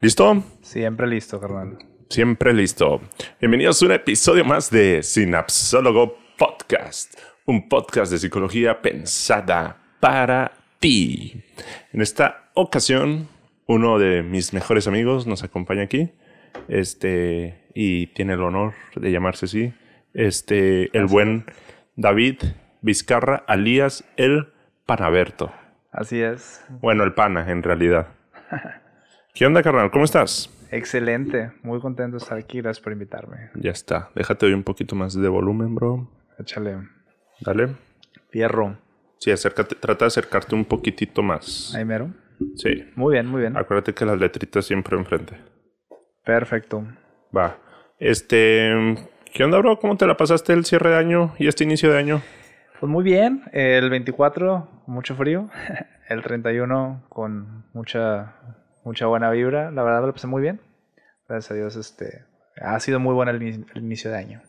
¿Listo? Siempre listo, carnal. Siempre listo. Bienvenidos a un episodio más de Sinapsólogo Podcast, un podcast de psicología pensada para ti. En esta ocasión, uno de mis mejores amigos nos acompaña aquí. Este, y tiene el honor de llamarse así. Este, el buen David Vizcarra, alias el Panaberto. Así es. Bueno, el pana, en realidad. ¿Qué onda, carnal? ¿Cómo estás? Excelente. Muy contento de estar aquí. Gracias por invitarme. Ya está. Déjate hoy un poquito más de volumen, bro. Échale. Dale. Fierro. Sí, acércate. Trata de acercarte un poquitito más. Ahí mero. Sí. Muy bien, muy bien. Acuérdate que las letritas siempre enfrente. Perfecto. Va. Este... ¿Qué onda, bro? ¿Cómo te la pasaste el cierre de año y este inicio de año? Pues muy bien. El 24, mucho frío. El 31, con mucha, mucha buena vibra. La verdad, lo pasé muy bien. Gracias a Dios, este... Ha sido muy bueno el, ini- el inicio de año.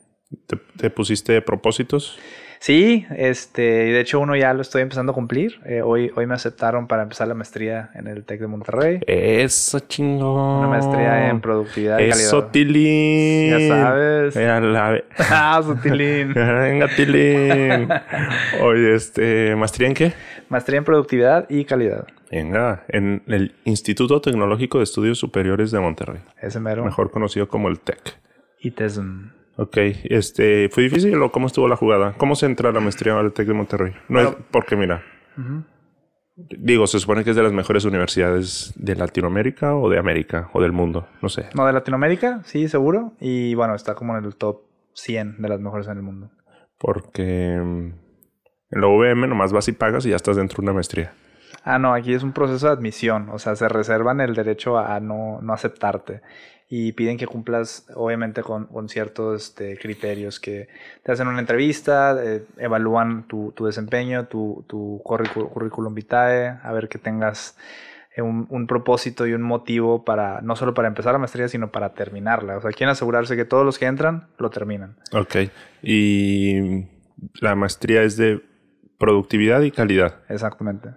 ¿Te, te pusiste propósitos? Sí, este, y de hecho uno ya lo estoy empezando a cumplir. Eh, hoy, hoy me aceptaron para empezar la maestría en el TEC de Monterrey. Eso, chingón. Una maestría en productividad y Eso, calidad. Tilín. Ya sabes. La- ah, sutilín. Venga, Tilín. Oye, este, ¿maestría en qué? Maestría en productividad y calidad. Venga, en el Instituto Tecnológico de Estudios Superiores de Monterrey, Ese mero. mejor conocido como el TEC. Y TESM. Ok, este, ¿fue difícil o cómo estuvo la jugada? ¿Cómo se entra a la maestría al TEC de Monterrey? No es porque, mira, digo, se supone que es de las mejores universidades de Latinoamérica o de América o del mundo, no sé. No, de Latinoamérica, sí, seguro. Y bueno, está como en el top 100 de las mejores en el mundo. Porque mm, en la UVM nomás vas y pagas y ya estás dentro de una maestría. Ah, no, aquí es un proceso de admisión. O sea, se reservan el derecho a no, no aceptarte. Y piden que cumplas, obviamente, con, con ciertos este, criterios que te hacen una entrevista, eh, evalúan tu, tu desempeño, tu, tu curricu- currículum vitae, a ver que tengas eh, un, un propósito y un motivo para, no solo para empezar la maestría, sino para terminarla. O sea, quieren asegurarse que todos los que entran lo terminan. Ok, y la maestría es de productividad y calidad. Exactamente.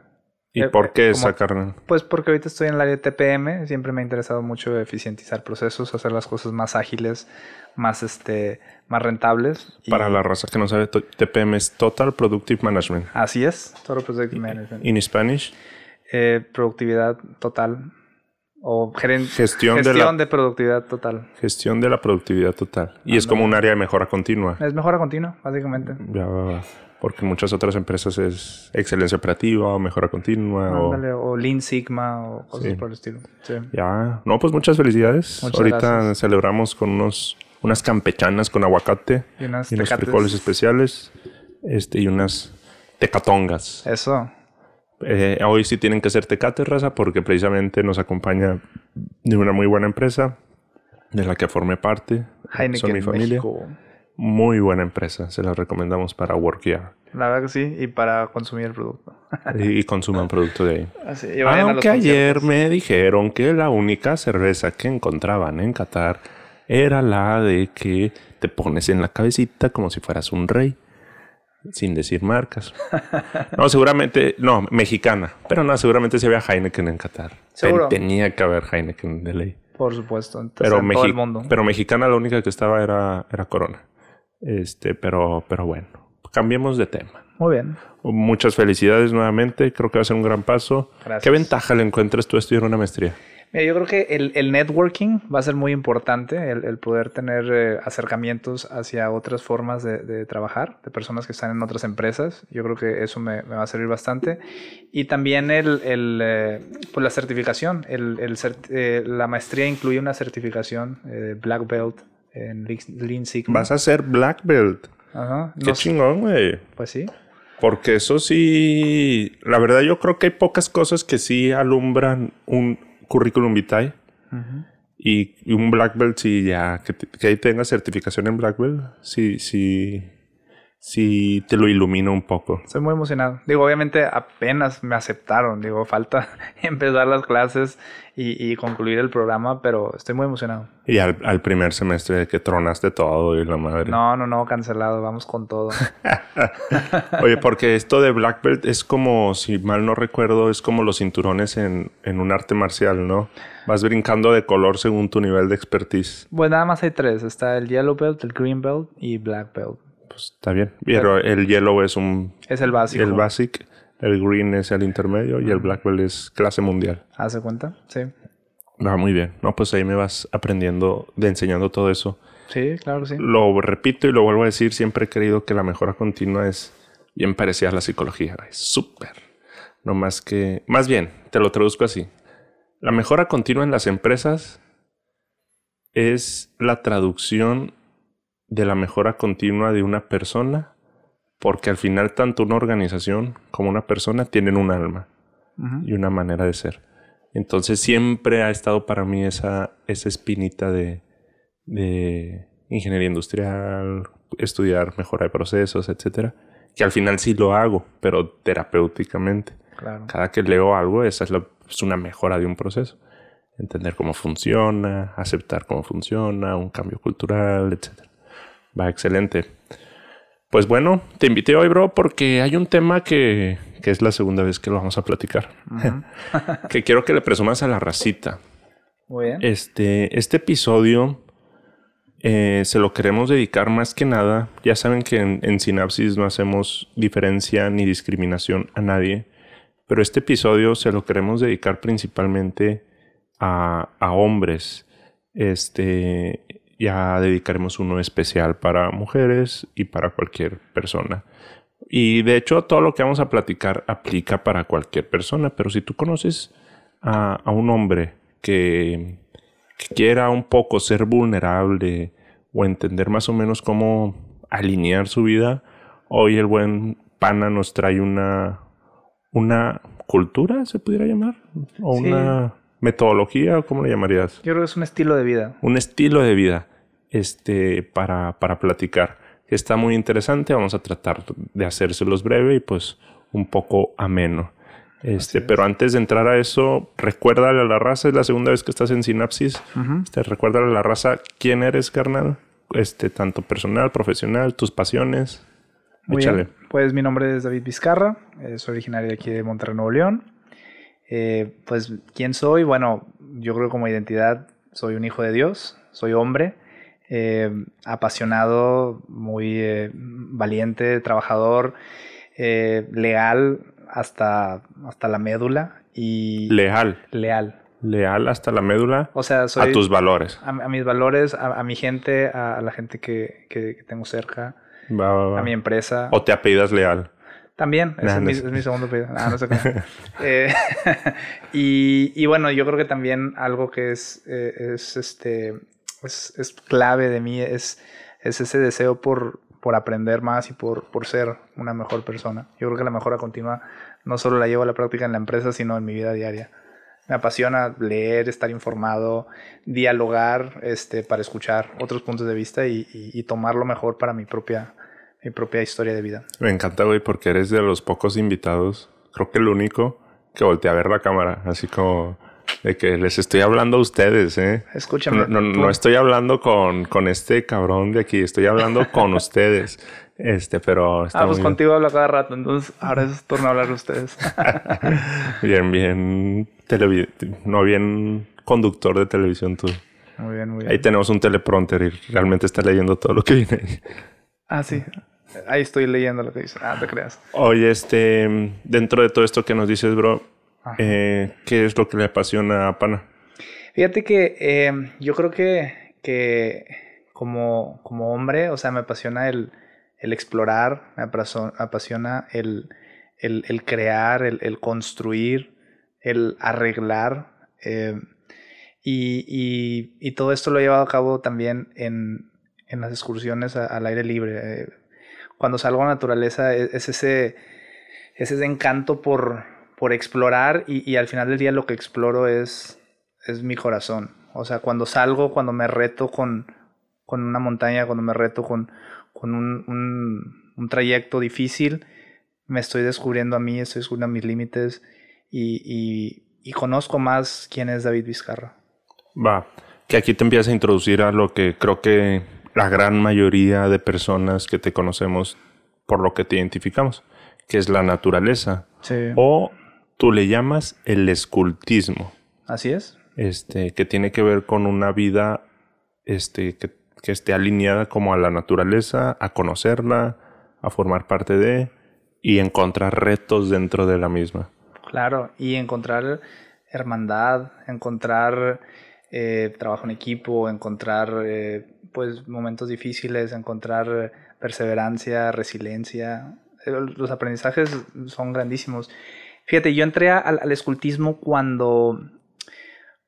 ¿Y Eh, por qué esa carne? Pues porque ahorita estoy en el área de TPM, siempre me ha interesado mucho eficientizar procesos, hacer las cosas más ágiles, más este, más rentables. y- Para la raza que no sabe, TPM es Total Productive Management. Así es, Total Project Management. In Spanish, Eh, productividad total o geren- Gestión de gestión la- de productividad total. gestión de la productividad total. Y es como un área de mejora continua. Es mejora continua, básicamente. Ya, va, va. Porque en muchas otras empresas es excelencia operativa o mejora continua. o- Ándale, o Lean Sigma o cosas Sí. por el estilo. Sí. Ya, no, pues muchas felicidades. Muchas Ahorita gracias. celebramos con unos, unas campechanas con aguacate Y unas y unos frijoles especiales este, y unas tecatongas. Eso. Eh, hoy sí tienen que ser tecates, raza, porque precisamente nos acompaña de una muy buena empresa de la que formé parte. Heineken Son mi familia. México. Muy buena empresa. Se la recomendamos para workear. La verdad que sí, y para consumir el producto. y, y consuman producto de ahí. Así, y Aunque ayer me dijeron que la única cerveza que encontraban en Qatar era la de que te pones en la cabecita como si fueras un rey. Sin decir marcas. No, seguramente, no, mexicana. Pero no, seguramente sí había Heineken en Qatar. Seguro. Tenía que haber Heineken de ley. Por supuesto. Entonces, Pero, en todo el mundo. pero mexicana la única que estaba era, era Corona. Este, pero, pero bueno, cambiemos de tema. Muy bien. Muchas felicidades nuevamente. Creo que va a ser un gran paso. Gracias. ¿Qué ventaja le encuentras tú a estudiar una maestría? Mira, yo creo que el, el networking va a ser muy importante, el, el poder tener eh, acercamientos hacia otras formas de, de trabajar, de personas que están en otras empresas. Yo creo que eso me, me va a servir bastante. Y también el, el, eh, pues la certificación. El, el cert- eh, la maestría incluye una certificación eh, Black Belt en Lean- Sigma. Vas a ser Black Belt. Ajá. Qué sé- chingón, güey. Pues sí. Porque eso sí, la verdad yo creo que hay pocas cosas que sí alumbran un currículum vitae Ujú. y, y un Black Belt sí ya, que, que ahí tenga certificación en Black Belt, sí, sí, sí te lo ilumina un poco. Estoy muy emocionado. Digo, obviamente apenas me aceptaron. Digo, falta empezar las clases y, concluir el programa, pero estoy muy emocionado. Y al, primer semestre que tronaste todo y la madre. No, no, no, cancelado. Vamos con todo. Oye, porque esto de Black Belt es como, si mal no recuerdo, es como los cinturones en, en un arte marcial, ¿no? Vas brincando de color según tu nivel de expertise. Pues nada más hay tres. Está el Yellow Belt, el Green Belt y Black Belt. Pues está bien. Pero el yellow es un... Es el básico. El basic. El green es el intermedio y el black belt es clase mundial. ¿Hace cuenta? Sí. Va muy bien. No, pues ahí me vas aprendiendo, de enseñando todo eso. Sí, claro, sí. Lo repito y lo vuelvo a decir. Siempre he creído que la mejora continua es bien parecida a la psicología. Es súper. No más que... Más bien, te lo traduzco así. La mejora continua en las empresas es la traducción de la mejora continua de una persona, porque al final tanto una organización como una persona tienen un alma y una manera de ser. Entonces siempre ha estado para mí esa, esa espinita de, de ingeniería industrial, estudiar mejora de procesos, etcétera, que al final sí lo hago, pero terapéuticamente. Cada que leo algo, esa es, es una mejora de un proceso entender cómo funciona, aceptar cómo funciona, un cambio cultural, etcétera. Va, excelente. Pues bueno, te invité hoy, bro, porque hay un tema que, que es la segunda vez que lo vamos a platicar. que quiero que le presumas a la racita. Muy bien. Este, este episodio eh, se lo queremos dedicar más que nada. Ya saben que en, en Sinapsis no hacemos diferencia ni discriminación a nadie. Pero este episodio se lo queremos dedicar principalmente a, a hombres. Este, ya dedicaremos uno especial para mujeres y para cualquier persona. Y de hecho todo lo que vamos a platicar aplica para cualquier persona, pero si tú conoces a, un hombre que, quiera un poco ser vulnerable o entender más o menos cómo alinear su vida, hoy el buen pana nos trae una, una cultura, se pudiera llamar, o una metodología, ¿cómo le llamarías? Yo creo que es un estilo de vida. Un estilo de vida este, para, para platicar. Está muy interesante, vamos a tratar de hacérselos breve y pues un poco ameno. Este, pero antes de entrar a eso, recuérdale a la raza, es la segunda vez que estás en Sinapsis. este, recuérdale a la raza quién eres, carnal. Este, tanto personal, profesional, tus pasiones. Muy Échale. Pues mi nombre es David Vizcarra, eh, soy originario de aquí de Monterrey, Nuevo León. Eh, pues, ¿quién soy? Bueno, yo creo que como identidad soy un hijo de Dios, soy hombre, eh, apasionado, muy eh, valiente, trabajador, leal hasta, hasta la médula y... Leal. Leal. Leal hasta la médula. O sea, soy, a tus valores. A, mis valores, a, mi gente, a, la gente que, tengo cerca, a mi empresa. ¿O te apellidas leal? También, es, mi, segundo pedido. Ah, no sé eh, y, bueno, yo creo que también algo que es, eh, es, este, es, clave de mí es, es ese deseo por, por aprender más y por, por ser una mejor persona. Yo creo que la mejora continua no solo la llevo a la práctica en la empresa, sino en mi vida diaria. Me apasiona leer, estar informado, dialogar este, para escuchar otros puntos de vista y, y, y tomar lo mejor para mi propia mi propia historia de vida. Me encanta, güey, porque eres de los pocos invitados, creo que el único, que voltea a ver la cámara, así como de que les estoy hablando a ustedes, ¿eh? Escúchame. No, no, estoy hablando con, con, este cabrón de aquí, estoy hablando con ustedes. Este, pero... ah, pues contigo hablo cada rato, entonces ahora es turno a hablar de ustedes. bien, bien... No, bien conductor de televisión tú. Muy bien, muy bien. Ahí tenemos un teleprompter y realmente está leyendo todo lo que viene ahí. Ah, sí. Ahí estoy leyendo lo que dice. Ah, te creas. Oye, este, dentro de todo esto que nos dices, bro, eh, ¿qué es lo que le apasiona a Pana? Fíjate que eh, yo creo que, que como, como hombre, o sea, me apasiona el, el explorar, me apasiona el, el, el crear, el, el, construir, el arreglar. Eh, y, y, y, todo esto lo he llevado a cabo también en, en las excursiones al aire libre. Eh, cuando salgo a la naturaleza e, es, ese, ese encanto por, por explorar y, al final del día lo que exploro es, es mi corazón. O sea, cuando salgo, cuando me reto con, con una montaña, cuando me reto con, con un, un trayecto difícil, me estoy descubriendo a mí, estoy descubriendo mis límites y, y, y conozco más quién es David Vizcarra. Va, que aquí te empiezas a introducir a lo que creo que la gran mayoría de personas que te conocemos por lo que te identificamos, que es la naturaleza. Sí. O tú le llamas el escultismo. Así es. Este, que tiene que ver con una vida este, que, que esté alineada como a la naturaleza, a conocerla, a formar parte de y encontrar retos dentro de la misma. Claro, y encontrar hermandad, encontrar eh, trabajo en equipo, encontrar eh, pues momentos difíciles, encontrar perseverancia, resiliencia. Eh, Los aprendizajes son grandísimos. Fíjate, yo entré al, al escultismo cuando,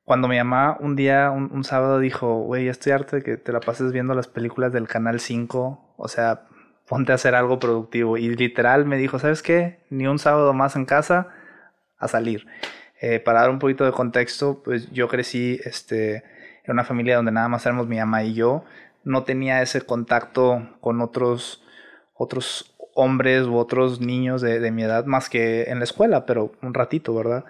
cuando mi mamá un día, un, un sábado, dijo, güey, ya estoy harto de que te la pases viendo las películas del Canal 5. O sea, ponte a hacer algo productivo. Y literal me dijo, ¿sabes qué? Ni un sábado más en casa a salir. Eh, para dar un poquito de contexto, pues yo crecí este, en una familia donde nada más éramos mi mamá y yo. No tenía ese contacto con otros, otros hombres u otros niños de, de mi edad más que en la escuela, pero un ratito, ¿verdad?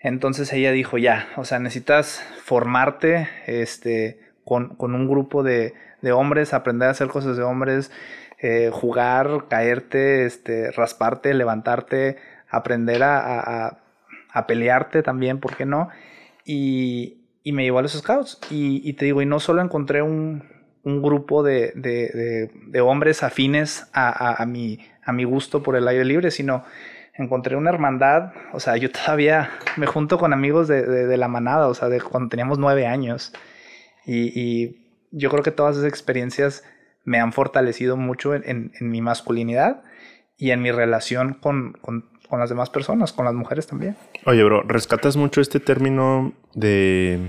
Entonces ella dijo, ya, o sea, necesitas formarte este, con, con un grupo de, de, hombres, aprender a hacer cosas de hombres, eh, jugar, caerte, este, rasparte, levantarte, aprender a, a, a, pelearte también, ¿por qué no? Y, y me llevó a los scouts. Y, y, te digo, y no solo encontré un, un grupo de, de, de, hombres afines a, a, mi, a mi gusto por el aire libre, sino encontré una hermandad, o sea, yo todavía me junto con amigos de, de, de la manada, o sea, de cuando teníamos nueve años. Y, y, yo creo que todas esas experiencias me han fortalecido mucho en, en, en mi masculinidad y en mi relación con, con, con, las demás personas, con las mujeres también. Oye, bro, rescatas mucho este término de,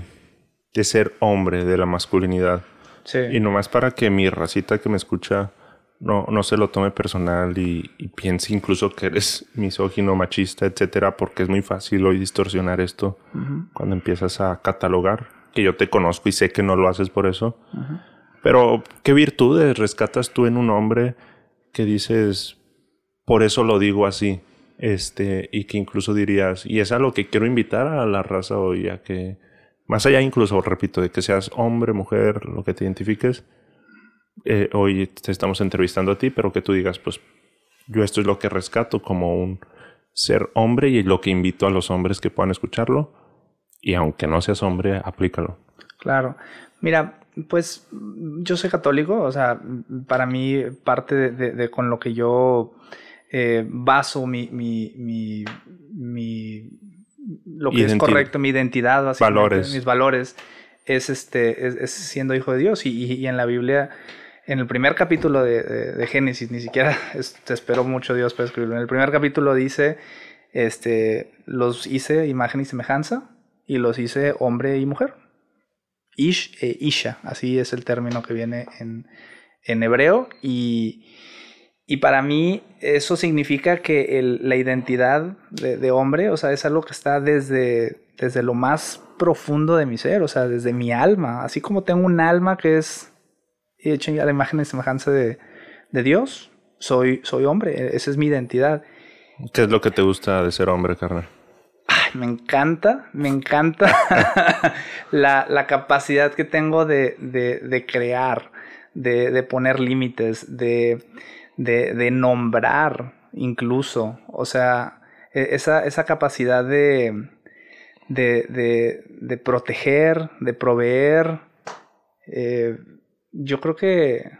de ser hombre, de la masculinidad. Sí. Y nomás para que mi racita que me escucha no, no se lo tome personal y, y, piense incluso que eres misógino, machista, etcétera, porque es muy fácil hoy distorsionar esto uh -huh. cuando empiezas a catalogar, que yo te conozco y sé que no lo haces por eso. Uh -huh. Pero, ¿qué virtudes rescatas tú en un hombre que dices, por eso lo digo así? Este, y que incluso dirías, y es a lo que quiero invitar a la raza hoy, a que, más allá incluso, repito, de que seas hombre, mujer, lo que te identifiques, eh, hoy te estamos entrevistando a ti, pero que tú digas, pues yo esto es lo que rescato como un ser hombre y lo que invito a los hombres que puedan escucharlo. Y aunque no seas hombre, aplícalo. Claro. Mira, pues yo soy católico, o sea, para mí parte de, con lo que yo eh, baso mi, mi, lo que es correcto, mi identidad, básicamente, valores. mis valores, es, este, es, es siendo hijo de Dios. Y, y, y, en la Biblia, en el primer capítulo de, de, de Génesis, ni siquiera es, te espero mucho Dios para escribirlo. En el primer capítulo dice, este, los hice imagen y semejanza y los hice hombre y mujer. Ish e Isha, así es el término que viene en, en hebreo. Y, y, para mí eso significa que el, la identidad de, de, hombre, o sea, es algo que está desde, desde lo más profundo de mi ser, o sea, desde mi alma. Así como tengo un alma que es hecha a la imagen y semejanza de, de Dios, soy, soy hombre, esa es mi identidad. ¿Qué es lo que te gusta de ser hombre, carnal? Ay, me encanta, me encanta la, la, capacidad que tengo de, de, de crear, de, de poner límites, de, de, nombrar incluso. O sea, e, esa, esa capacidad de, de, proteger, de proveer. Eh, yo creo que,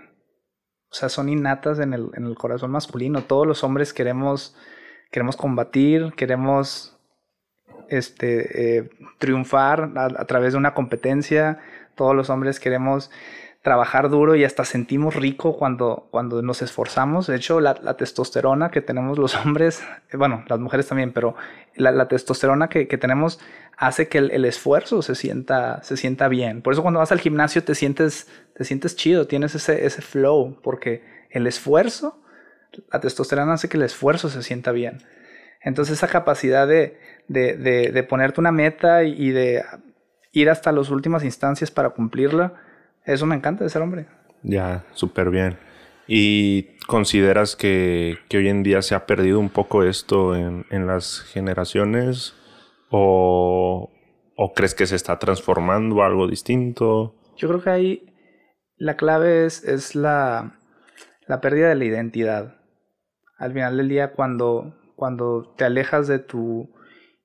o sea, son innatas en el, en el corazón masculino. Todos los hombres queremos, queremos combatir, queremos este, eh, triunfar a, través de una competencia. Todos los hombres queremos trabajar duro y hasta sentimos rico cuando, cuando nos esforzamos. De hecho, la, la testosterona que tenemos los hombres, eh, bueno, las mujeres también, pero la, la testosterona que, que, tenemos hace que el, esfuerzo se sienta, se sienta bien. Por eso cuando vas al gimnasio te sientes, te sientes chido, tienes ese, ese flow, porque el esfuerzo, la testosterona hace que el esfuerzo se sienta bien. Entonces esa capacidad de, de, de, de, ponerte una meta y de ir hasta las últimas instancias para cumplirla, eso me encanta de ser hombre. Ya, súper bien. ¿Y consideras que, que, hoy en día se ha perdido un poco esto en, en las generaciones? ¿O, ¿O, crees que se está transformando a algo distinto? Yo creo que ahí la clave es, es la, la pérdida de la identidad. Al final del día, cuando, cuando te alejas de tu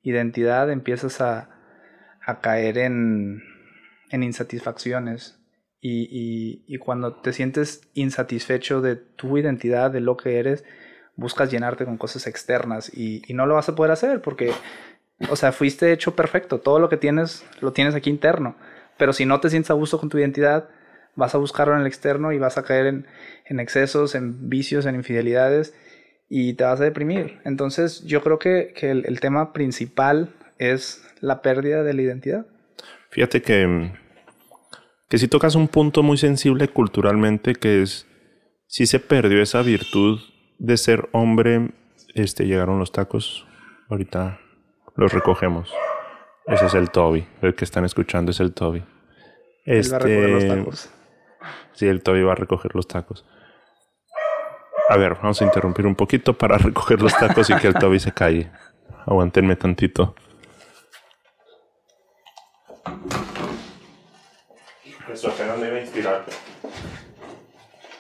identidad, empiezas a, a caer en, en insatisfacciones. Y, y, cuando te sientes insatisfecho de tu identidad, de lo que eres, buscas llenarte con cosas externas y, y, no lo vas a poder hacer porque, o sea, fuiste hecho perfecto. Todo lo que tienes lo tienes aquí interno. Pero si no te sientes a gusto con tu identidad, vas a buscarlo en el externo y vas a caer en, en excesos, en vicios, en infidelidades y te vas a deprimir. Entonces yo creo que, que el, el tema principal es la pérdida de la identidad. Fíjate que que si tocas un punto muy sensible culturalmente que es si se perdió esa virtud de ser hombre, este llegaron los tacos. Ahorita los recogemos. Ese es el Toby. El que están escuchando es el Toby. Este, va a recoger los tacos. Sí, el Toby va a recoger los tacos. A ver, vamos a interrumpir un poquito para recoger los tacos y que el Toby se calle. Aguantenme tantito. Eso apenas me iba a inspirar.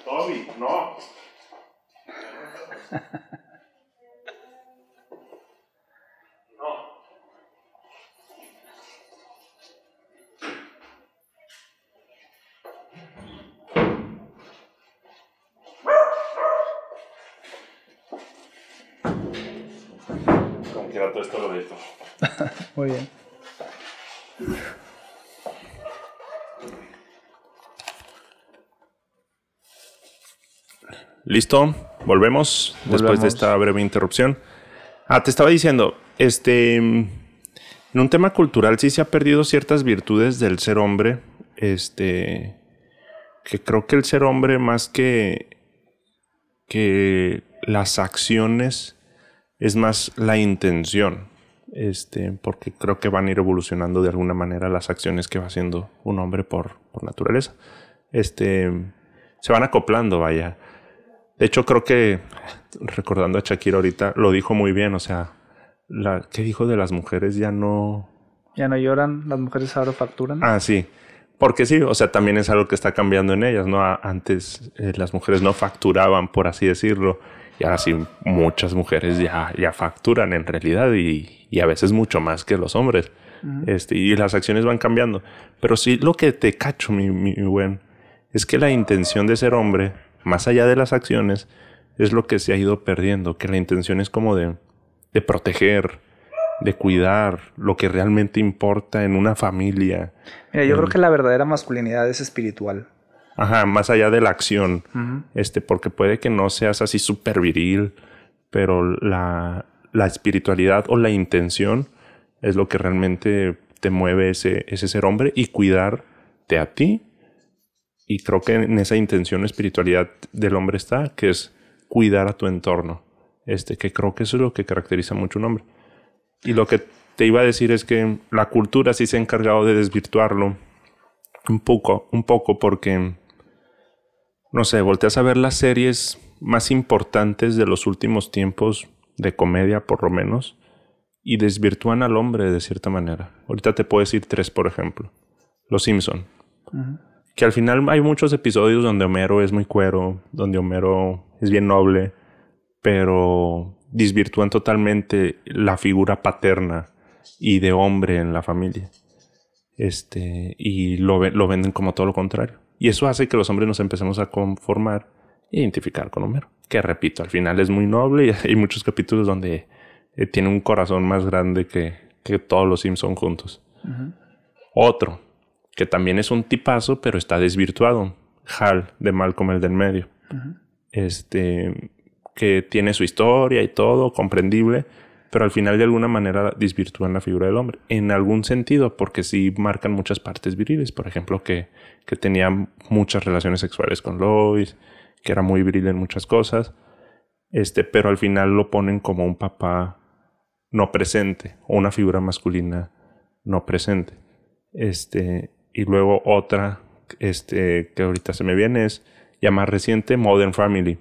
Toby, no. No. Como quiera todo esto lo visto. Muy bien. Listo, volvemos, después de esta breve interrupción. Ah, te estaba diciendo, este, en un tema cultural sí se ha perdido ciertas virtudes del ser hombre, este, que creo que el ser hombre más que, que las acciones es más la intención, este, porque creo que van a ir evolucionando de alguna manera las acciones que va haciendo un hombre por, por naturaleza. Este, se van acoplando, vaya. De hecho, creo que, recordando a Shakira ahorita, lo dijo muy bien. O sea, la, ¿qué dijo de las mujeres? Ya no. Ya no lloran, las mujeres ahora facturan. Ah, sí. Porque sí, o sea, también es algo que está cambiando en ellas, ¿no? Antes eh, las mujeres no facturaban, por así decirlo. Y ahora sí, muchas mujeres ya, ya facturan en realidad y, y a veces mucho más que los hombres. este, y las acciones van cambiando. Pero sí, lo que te cacho, mi, mi buen, es que la intención de ser hombre más allá de las acciones, es lo que se ha ido perdiendo, que la intención es como de, de proteger, de cuidar lo que realmente importa en una familia. Mira, yo creo que la verdadera masculinidad es espiritual. Ajá, más allá de la acción. Este, porque puede que no seas así súper viril, pero la, la, espiritualidad o la intención es lo que realmente te mueve ese, ese ser hombre y cuidarte a ti y creo que en esa intención espiritualidad del hombre está, que es cuidar a tu entorno. Este, que creo que eso es lo que caracteriza mucho un hombre. Y lo que te iba a decir es que la cultura sí se ha encargado de desvirtuarlo un poco, un poco porque, no sé, volteas a ver las series más importantes de los últimos tiempos, de comedia por lo menos, y desvirtúan al hombre de cierta manera. Ahorita te puedo decir tres, por ejemplo. Los Simpson que al final hay muchos episodios donde Homero es muy cuero, donde Homero es bien noble, pero desvirtúan totalmente la figura paterna y de hombre en la familia. Este, y lo, lo venden como todo lo contrario. Y eso hace que los hombres nos empecemos a conformar e identificar con Homero. Que repito, al final es muy noble y hay muchos capítulos donde eh, tiene un corazón más grande que, que todos los Simpson juntos. Otro, que también es un tipazo, pero está desvirtuado. Hal, de Malcolm el del medio. Este, que tiene su historia y todo, comprendible, pero al final de alguna manera desvirtúan la figura del hombre. En algún sentido, porque sí marcan muchas partes viriles. Por ejemplo, que, que tenía muchas relaciones sexuales con Lois, que era muy viril en muchas cosas. Este, pero al final lo ponen como un papá no presente, o una figura masculina no presente. Este, y luego otra este, que ahorita se me viene es Ya más reciente, Modern Family.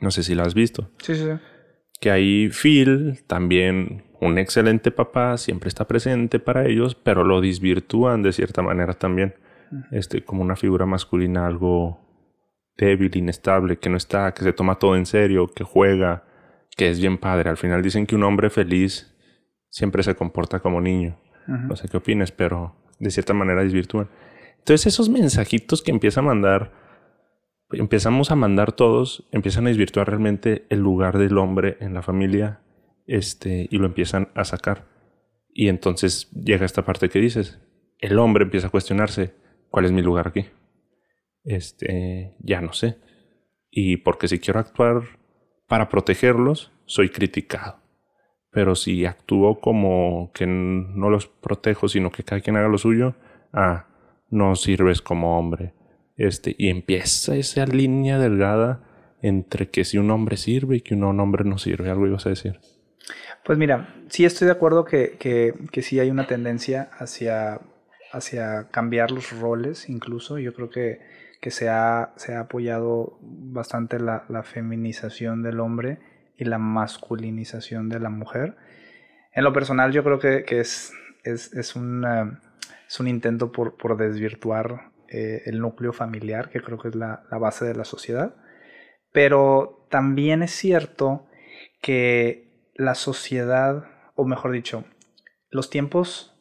No sé si la has visto. Sí, sí. Que ahí Phil, también un excelente papá, siempre está presente para ellos, pero lo desvirtúan de cierta manera también. Este, como una figura masculina algo débil, inestable, que no está, que se toma todo en serio, que juega, que es bien padre. Al final dicen que un hombre feliz siempre se comporta como niño. No sé qué opines, pero de cierta manera desvirtúan. Entonces esos mensajitos que empieza a mandar, empezamos a mandar todos, empiezan a desvirtuar realmente el lugar del hombre en la familia este, y lo empiezan a sacar. Y entonces llega esta parte que dices, el hombre empieza a cuestionarse, ¿cuál es mi lugar aquí? Este, ya no sé. Y porque si quiero actuar para protegerlos, soy criticado. Pero si actúo como que no los protejo, sino que cada quien haga lo suyo, ah, no sirves como hombre. Este, y empieza esa línea delgada entre que si un hombre sirve y que un hombre no sirve. Algo ibas a decir. Pues mira, sí estoy de acuerdo que, que, que sí hay una tendencia hacia, hacia cambiar los roles, incluso. Yo creo que, que se, ha, se ha apoyado bastante la, la feminización del hombre y la masculinización de la mujer. En lo personal, yo creo que, que es, es, es, un, es un intento por, por desvirtuar eh, el núcleo familiar, que creo que es la, la, base de la sociedad. Pero también es cierto que la sociedad, o mejor dicho, los tiempos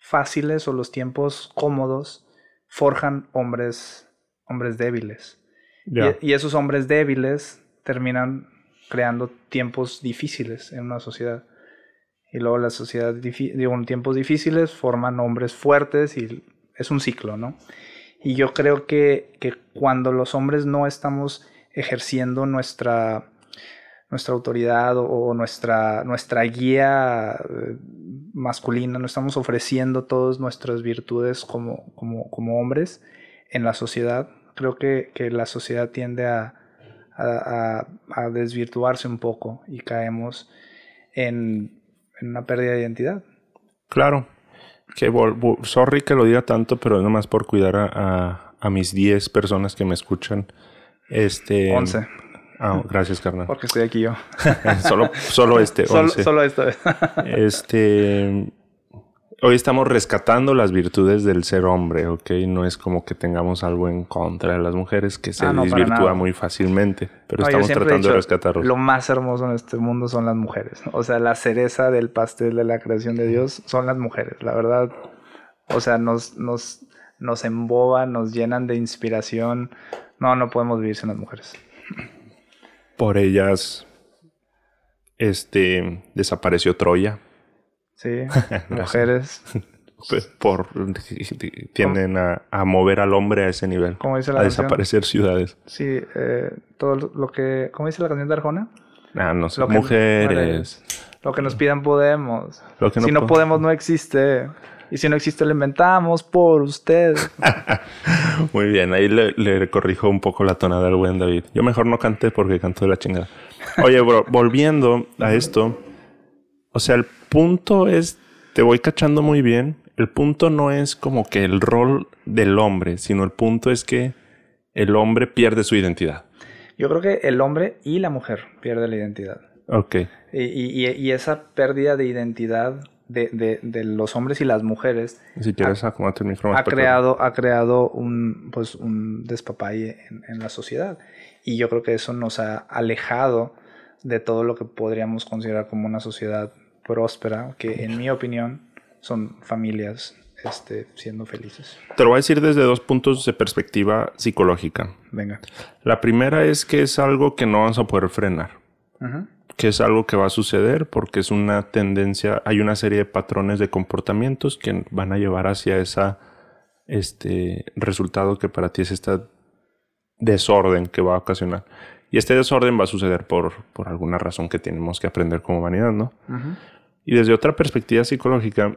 fáciles o los tiempos cómodos forjan hombres, hombres débiles. Y, esos hombres débiles terminan creando tiempos difíciles en una sociedad. Y luego la sociedad, digo, en tiempos difíciles forman hombres fuertes y es un ciclo, ¿no? Y yo creo que, que cuando los hombres no estamos ejerciendo nuestra nuestra autoridad o, nuestra, nuestra guía eh, masculina, no estamos ofreciendo todas nuestras virtudes como, como, como hombres en la sociedad. Creo que, que la sociedad tiende a, a, a, desvirtuarse un poco y caemos en, en, una pérdida de identidad. Claro. Que sorry que lo diga tanto, pero es nomás por cuidar a, a mis 10 personas que me escuchan. Este, 11. Ah, gracias, carnal. Porque estoy aquí yo. solo, solo este. Solo, solo esto. este. Hoy estamos rescatando las virtudes del ser hombre, ¿ok? No es como que tengamos algo en contra de las mujeres que se ah, desvirtúa muy fácilmente, pero estamos tratando de rescatarlos. Lo más hermoso en este mundo son las mujeres. O sea, la cereza del pastel de la creación de Dios son las mujeres, la verdad. O sea, nos, nos, nos emboban, nos llenan de inspiración. No, no podemos vivir sin las mujeres por ellas este desapareció Troya. Sí, mujeres. Pues, por tienden a, a, mover al hombre a ese nivel. ¿Cómo dice la a desaparecer ciudades. Sí, eh, todo lo que. ¿Cómo dice la canción de Arjona? Ah, no sé. mujeres. lo que nos pidan podemos. si no podemos, no existe. Y si no existe, lo inventamos por usted. Muy bien, ahí le, le, corrijo un poco la tonada al buen David. Yo mejor no canté porque canto de la chingada. Oye, bro, volviendo a esto. O sea, el punto es, te voy cachando muy bien. El punto no es como que el rol del hombre, sino el punto es que el hombre pierde su identidad. Yo creo que el hombre y la mujer pierden la identidad. Ok. Y, y, y esa pérdida de identidad de, de, de, los hombres y las mujeres. Si quieres, ha, el micrófono. Ha creado, ha creado un, pues, un despapalle en, en, la sociedad. Y yo creo que eso nos ha alejado de todo lo que podríamos considerar como una sociedad próspera, que en mi opinión son familias este, siendo felices. Te lo voy a decir desde dos puntos de perspectiva psicológica. Venga. La primera es que es algo que no vamos a poder frenar. Que es algo que va a suceder porque es una tendencia, hay una serie de patrones de comportamientos que van a llevar hacia ese este resultado que para ti es este desorden que va a ocasionar. Y este desorden va a suceder por, por alguna razón que tenemos que aprender como humanidad, ¿no? Y desde otra perspectiva psicológica,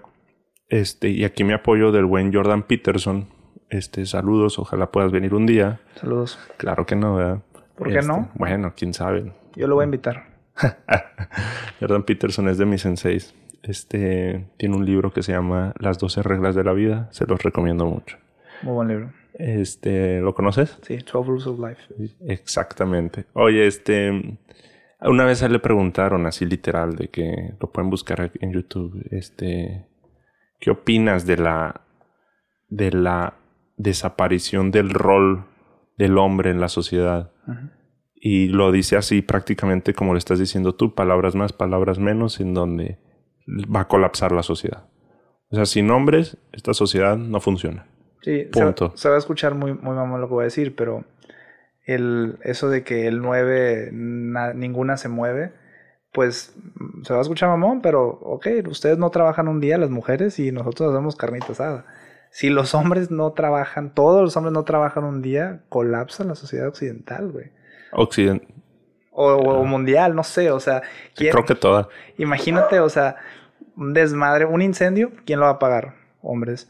este, y aquí me apoyo del buen Jordan Peterson, este, saludos, ojalá puedas venir un día. Saludos. Claro que no, ¿verdad? ¿Por qué no? Este, bueno, quién sabe. Yo lo voy a invitar. Jordan Peterson es de mis senseis. Este tiene un libro que se llama Las 12 reglas de la vida. Se los recomiendo mucho. Muy buen libro. Este, ¿lo conoces? Sí, 12 Rules of Life. Exactamente. Oye, este, una vez a él le preguntaron así literal de que lo pueden buscar en YouTube, este, ¿qué opinas de la de la desaparición del rol del hombre en la sociedad? Y lo dice así prácticamente como le estás diciendo tú, palabras más, palabras menos, en donde va a colapsar la sociedad. O sea, sin hombres, esta sociedad no funciona. Sí, Punto. Se, va a escuchar muy, muy mamón lo que voy a decir, pero el, eso de que el 9 ninguna se mueve, pues se va a escuchar mamón, pero ok, ustedes no trabajan un día, las mujeres, y nosotros hacemos carnita asada. Si los hombres no trabajan, todos los hombres no trabajan un día, colapsa la sociedad occidental, güey. Occident. O, mundial, no sé, o sea. Creo que toda. Imagínate, o sea, un desmadre, un incendio, ¿quién lo va a pagar? Hombres.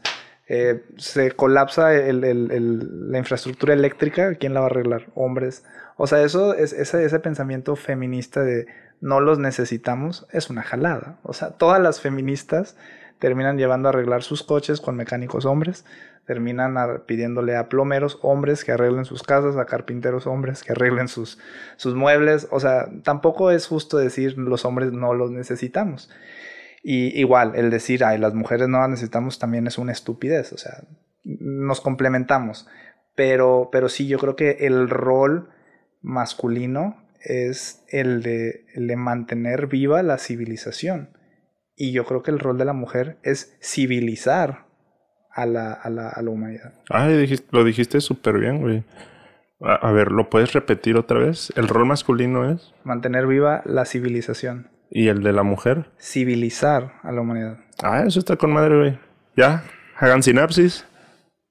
Eh, se colapsa la infraestructura eléctrica, ¿quién la va a arreglar? Hombres. O sea, eso es, ese, pensamiento feminista de no los necesitamos es una jalada. O sea, todas las feministas terminan llevando a arreglar sus coches con mecánicos hombres, terminan pidiéndole a plomeros hombres que arreglen sus casas, a carpinteros hombres que arreglen sus, sus muebles. O sea, tampoco es justo decir los hombres no los necesitamos. Y igual, el decir, ay, las mujeres no las necesitamos también es una estupidez. O sea, nos complementamos. Pero, pero sí, yo creo que el rol masculino es el de, el de mantener viva la civilización y yo creo que el rol de la mujer es civilizar a la, a la, a la humanidad. Ah, lo dijiste súper bien, güey. A, ver, ¿lo puedes repetir otra vez? ¿El rol masculino es? Mantener viva la civilización. ¿Y el de la mujer? Civilizar a la humanidad. Ah, eso está con madre, güey. Ya, hagan sinapsis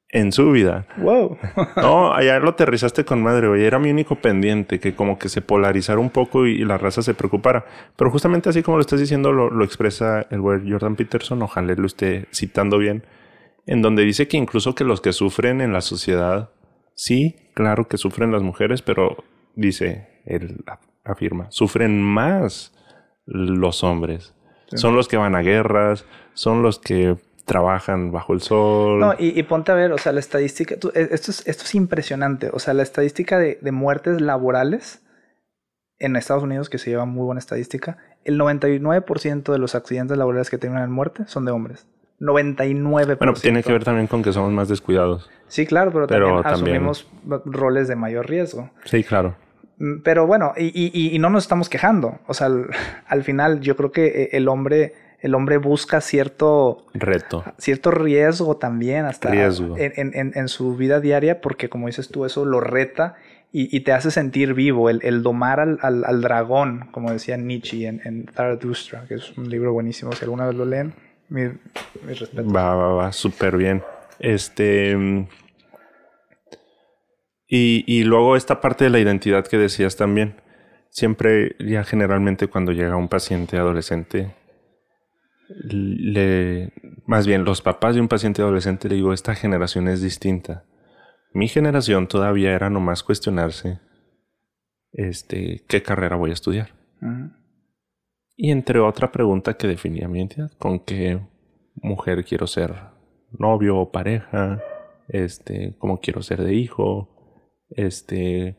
en su vida. Wow. no, allá lo aterrizaste con madre, güey. Era mi único pendiente, que como que se polarizara un poco y, la raza se preocupara. Pero justamente así como lo estás diciendo, lo, expresa el güey Jordan Peterson, ojalá lo esté citando bien, en donde dice que incluso que los que sufren en la sociedad, sí, claro que sufren las mujeres, pero dice, él afirma, sufren más los hombres. Son los que van a guerras, son los que trabajan bajo el sol. No, y, ponte a ver, o sea, la estadística, e, esto, es, esto es impresionante, o sea, la estadística de, muertes laborales en Estados Unidos, que se lleva muy buena estadística, el 99% de los accidentes laborales que terminan en muerte son de hombres. 99%. Bueno, tiene que ver también con que somos más descuidados. Sí, claro, pero, también asumimos roles de mayor riesgo. Sí, claro. Mm, pero bueno, y, y, no nos estamos quejando. O sea, al final yo creo que eh, el hombre el hombre busca cierto reto, cierto riesgo también hasta En, su vida diaria, porque como dices tú, eso lo reta y, te hace sentir vivo, el, domar al, dragón, como decía Nietzsche en, en Zarathustra, que es un libro buenísimo, si alguna vez lo leen, mi, respeto. Va, va, va, súper bien. Este... Y, y luego esta parte de la identidad que decías también. Siempre, ya generalmente cuando llega un paciente adolescente, le, más bien los papás de un paciente adolescente le digo, esta generación es distinta. Mi generación todavía era nomás cuestionarse, este, qué carrera voy a estudiar. Y entre otra pregunta que definía mi identidad, con qué mujer quiero ser novio o pareja, este, cómo quiero ser de hijo, este,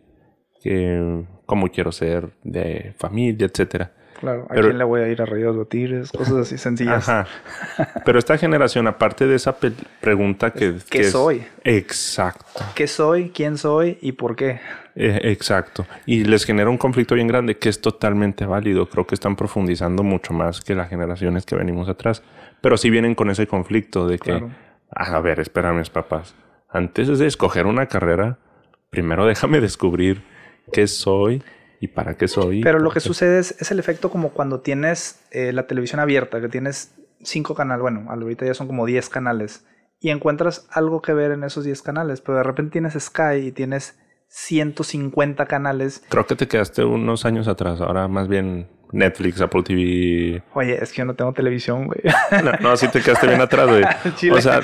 que, cómo quiero ser de familia, etcétera. Claro, ¿a quién le voy a ir a Rayos Botires? Cosas así sencillas. Ajá. Pero esta generación, aparte de esa pregunta que... ¿Qué soy? Exacto. ¿Qué soy? ¿Quién soy? ¿Y por qué? Eh, exacto. Y les genera un conflicto bien grande que es totalmente válido. Creo que están profundizando mucho más que las generaciones que venimos atrás. Pero sí vienen con ese conflicto de que... A ver, espérame, papás. Antes de escoger una carrera, primero déjame descubrir qué soy y para qué soy. Pero lo que sucede es, el efecto como cuando tienes eh, la televisión abierta, que tienes cinco canales, bueno, ahorita ya son como 10 canales, y encuentras algo que ver en esos 10 canales, pero de repente tienes Sky y tienes 150 canales. Creo que te quedaste unos años atrás, ahora más bien Netflix, Apple TV. Oye, es que yo no tengo televisión, güey. No, no, sí te quedaste bien atrás, güey. O sea,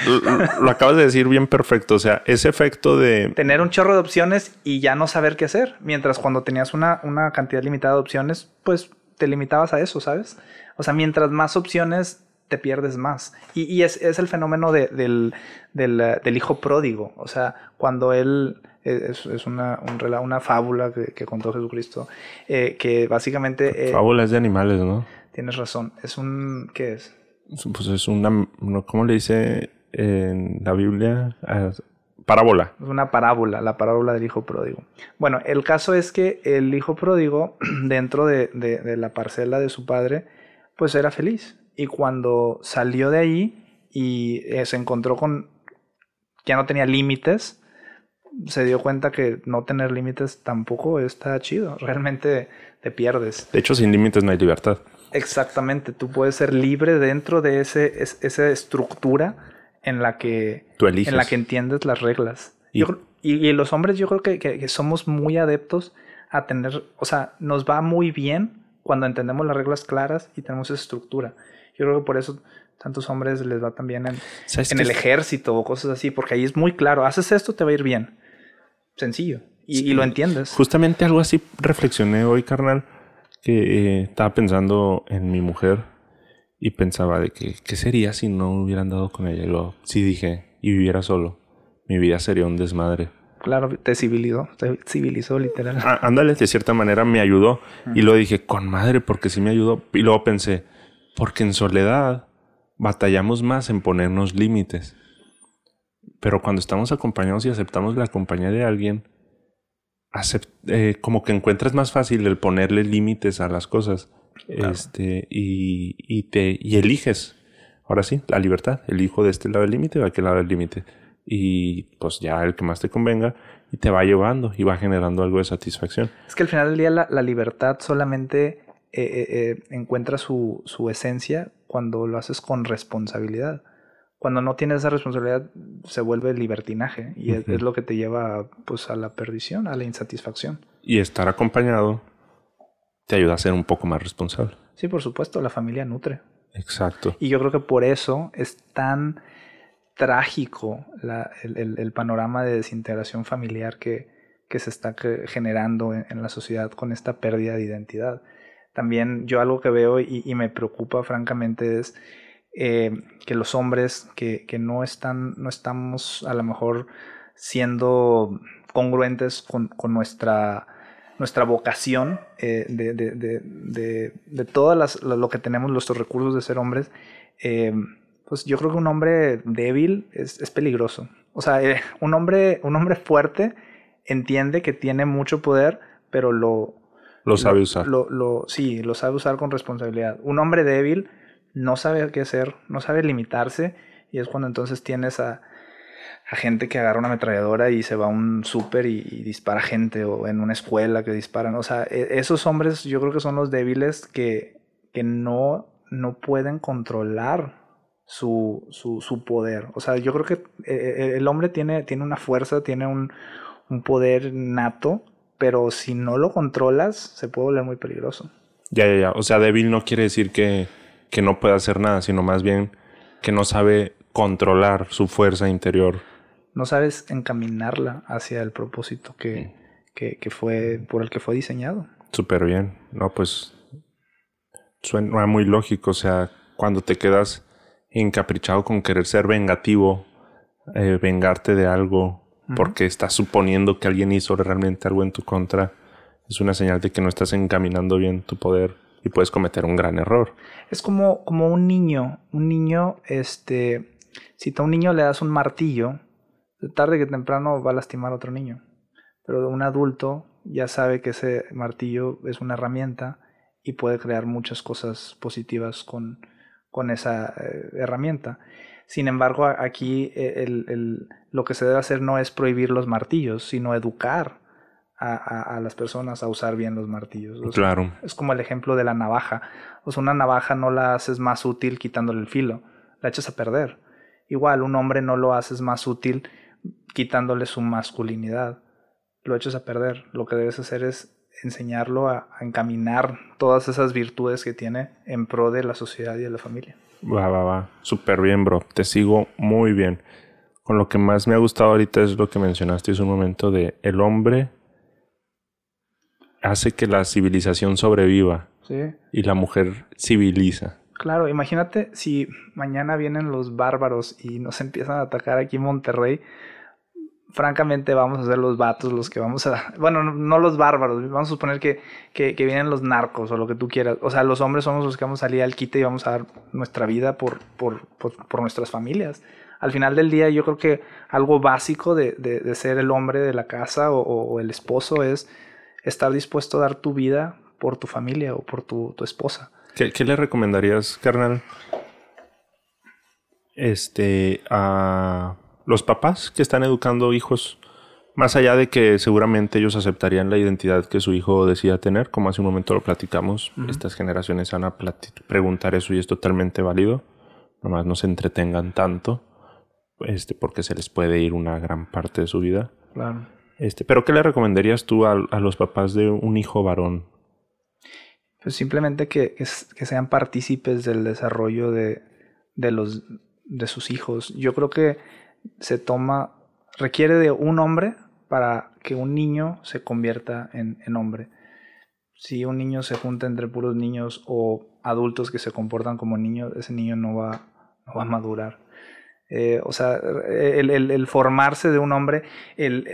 lo, acabas de decir bien perfecto. O sea, ese efecto de... Tener un chorro de opciones y ya no saber qué hacer. Mientras cuando tenías una, una cantidad limitada de opciones, pues te limitabas a eso, ¿sabes? O sea, mientras más opciones te pierdes más. Y, y es, es, el fenómeno de, del, del, del, hijo pródigo. O sea, cuando él... Es, es una, un, una fábula que, que, contó Jesucristo, eh, que básicamente... Eh, Fábulas de animales, ¿no? Tienes razón. Es un... ¿Qué es? Pues es una... ¿Cómo le dice en la Biblia? Parábola. Es una parábola, la parábola del hijo pródigo. Bueno, el caso es que el hijo pródigo, dentro de, de, de la parcela de su padre, pues era feliz y cuando salió de ahí y eh, se encontró con ya no tenía límites, se dio cuenta que no tener límites tampoco está chido. Realmente te pierdes. De hecho, sin límites no hay libertad. Exactamente. Tú puedes ser libre dentro de ese, esa estructura en la que, Tú eliges. en la que entiendes las reglas. Y, yo, y, y los hombres yo creo que, que, que somos muy adeptos a tener, o sea, nos va muy bien cuando entendemos las reglas claras y tenemos esa estructura. Yo creo que por eso tantos hombres les va también en, en el ejército o cosas así, porque ahí es muy claro, haces esto, te va a ir bien. Sencillo. Y, sí. y lo entiendes. Justamente algo así reflexioné hoy, carnal, que eh, estaba pensando en mi mujer y pensaba de que, ¿qué sería si no hubieran dado con ella? Y luego, sí dije, y viviera solo, mi vida sería un desmadre. Claro, te civilizó, te civilizó literal. Ah, ándale, de cierta manera me ayudó. Uh -huh. Y luego dije, con madre, porque sí me ayudó. Y luego pensé, porque en soledad batallamos más en ponernos límites. Pero cuando estamos acompañados y aceptamos la compañía de alguien, acept eh, como que encuentras más fácil el ponerle límites a las cosas. Claro. Este, y, y, te, y eliges. Ahora sí, la libertad. Elijo de este lado del límite o de aquel lado del límite. Y pues ya el que más te convenga y te va llevando y va generando algo de satisfacción. Es que al final del día la, la libertad solamente eh, eh, encuentra su, su, esencia cuando lo haces con responsabilidad. Cuando no tienes esa responsabilidad se vuelve libertinaje y uh -huh. es, es, lo que te lleva pues, a la perdición, a la insatisfacción. Y estar acompañado te ayuda a ser un poco más responsable. Sí, por supuesto, la familia nutre. Exacto. Y yo creo que por eso es tan trágico la, el, el, el, panorama de desintegración familiar que, que se está generando en, en, la sociedad con esta pérdida de identidad. También yo algo que veo y, y me preocupa francamente es eh, que los hombres que, que, no, están, no estamos a lo mejor siendo congruentes con, con nuestra, nuestra vocación eh, de, de, de, de, de todas las, lo que tenemos, nuestros recursos de ser hombres, eh, pues yo creo que un hombre débil es, es peligroso. O sea, un, hombre, un hombre fuerte entiende que tiene mucho poder, pero lo... Lo sabe usar. Lo, lo, sí, lo sabe usar con responsabilidad. Un hombre débil no sabe qué hacer, no sabe limitarse, y es cuando entonces tienes a, a gente que agarra una ametralladora y se va a un súper y, dispara gente, o en una escuela que disparan. O sea, e, esos hombres yo creo que son los débiles que, que no, no pueden controlar su, su, su, poder. O sea, yo creo que eh, eh, el hombre tiene, tiene una fuerza, tiene un, un, poder nato, pero si no lo controlas, se puede volver muy peligroso. Ya, ya, ya. O sea, débil no quiere decir que, que no puede hacer nada, sino más bien que no sabe controlar su fuerza interior. No sabes encaminarla hacia el propósito que, que, que fue por el que fue diseñado. Súper bien. No, pues suena muy lógico. O sea, cuando te quedas encaprichado con querer ser vengativo, eh, vengarte de algo, uh -huh. porque estás suponiendo que alguien hizo realmente algo en tu contra, es una señal de que no estás encaminando bien tu poder y puedes cometer un gran error. Es como, como un niño, un niño, este, si a un niño le das un martillo, tarde que temprano va a lastimar a otro niño, pero un adulto ya sabe que ese martillo es una herramienta y puede crear muchas cosas positivas con, con esa eh, herramienta. Sin embargo, aquí eh, el, el, lo que se debe hacer no es prohibir los martillos, sino educar a, a, a las personas a usar bien los martillos. O sea, claro. Es como el ejemplo de la navaja. O sea, una navaja no la haces más útil quitándole el filo, la echas a perder. Igual, un hombre no lo haces más útil quitándole su masculinidad, lo echas a perder. Lo que debes hacer es enseñarlo a, a, encaminar todas esas virtudes que tiene en pro de la sociedad y de la familia. Va, va, va. Súper bien, bro. Te sigo muy bien. Con lo que más me ha gustado ahorita es lo que mencionaste hace un momento de el hombre hace que la civilización sobreviva sí. y la mujer civiliza. Claro, imagínate si mañana vienen los bárbaros y nos empiezan a atacar aquí en Monterrey. Francamente, vamos a ser los vatos los que vamos a. Bueno, no los bárbaros, vamos a suponer que, que, vienen los narcos o lo que tú quieras. O sea, los hombres somos los que vamos a salir al quite y vamos a dar nuestra vida por, por, por, nuestras familias. Al final del día, yo creo que algo básico de, de, ser el hombre de la casa o, o, el esposo es estar dispuesto a dar tu vida por tu familia o por tu, tu esposa. ¿Qué, le recomendarías, carnal? Este, a los papás que están educando hijos, más allá de que seguramente ellos aceptarían la identidad que su hijo decida tener, como hace un momento lo platicamos, estas generaciones van a preguntar eso y es totalmente válido. Nomás no se entretengan tanto, este, porque se les puede ir una gran parte de su vida. Claro. Este, pero ¿qué le recomendarías tú a, los papás de un hijo varón? pues simplemente que, que, sean partícipes del desarrollo de, de, los, de sus hijos. Yo creo que se toma, requiere de un hombre para que un niño se convierta en, en hombre. Si un niño se junta entre puros niños o adultos que se comportan como niños, ese niño no va, no va a madurar. Eh, o sea, el, el, el, formarse de un hombre, el,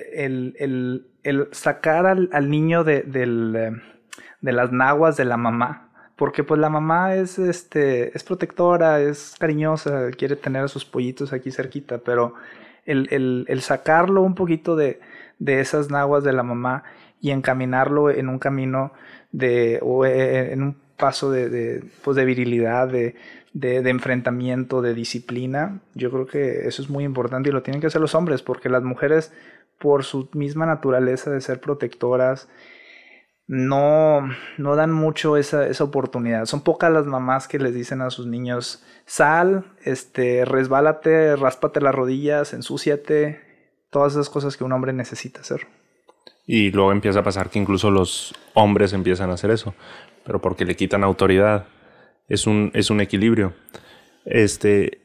el sacar al, al niño de, del, eh, de las naguas de la mamá. Porque pues la mamá es, este, es protectora, es cariñosa, quiere tener a sus pollitos aquí cerquita, pero el sacarlo un poquito de, de esas naguas de la mamá y encaminarlo en un camino de, o eh, en un paso de, de, pues de virilidad, de, de, enfrentamiento, de disciplina, yo creo que eso es muy importante y lo tienen que hacer los hombres, porque las mujeres, por su misma naturaleza de ser protectoras no, no dan mucho esa, esa, oportunidad. Son pocas las mamás que les dicen a sus niños, sal, este, resbálate, ráspate las rodillas, ensúciate, todas esas cosas que un hombre necesita hacer. Y luego empieza a pasar que incluso los hombres empiezan a hacer eso, pero porque le quitan autoridad. Es un, es un equilibrio. Este,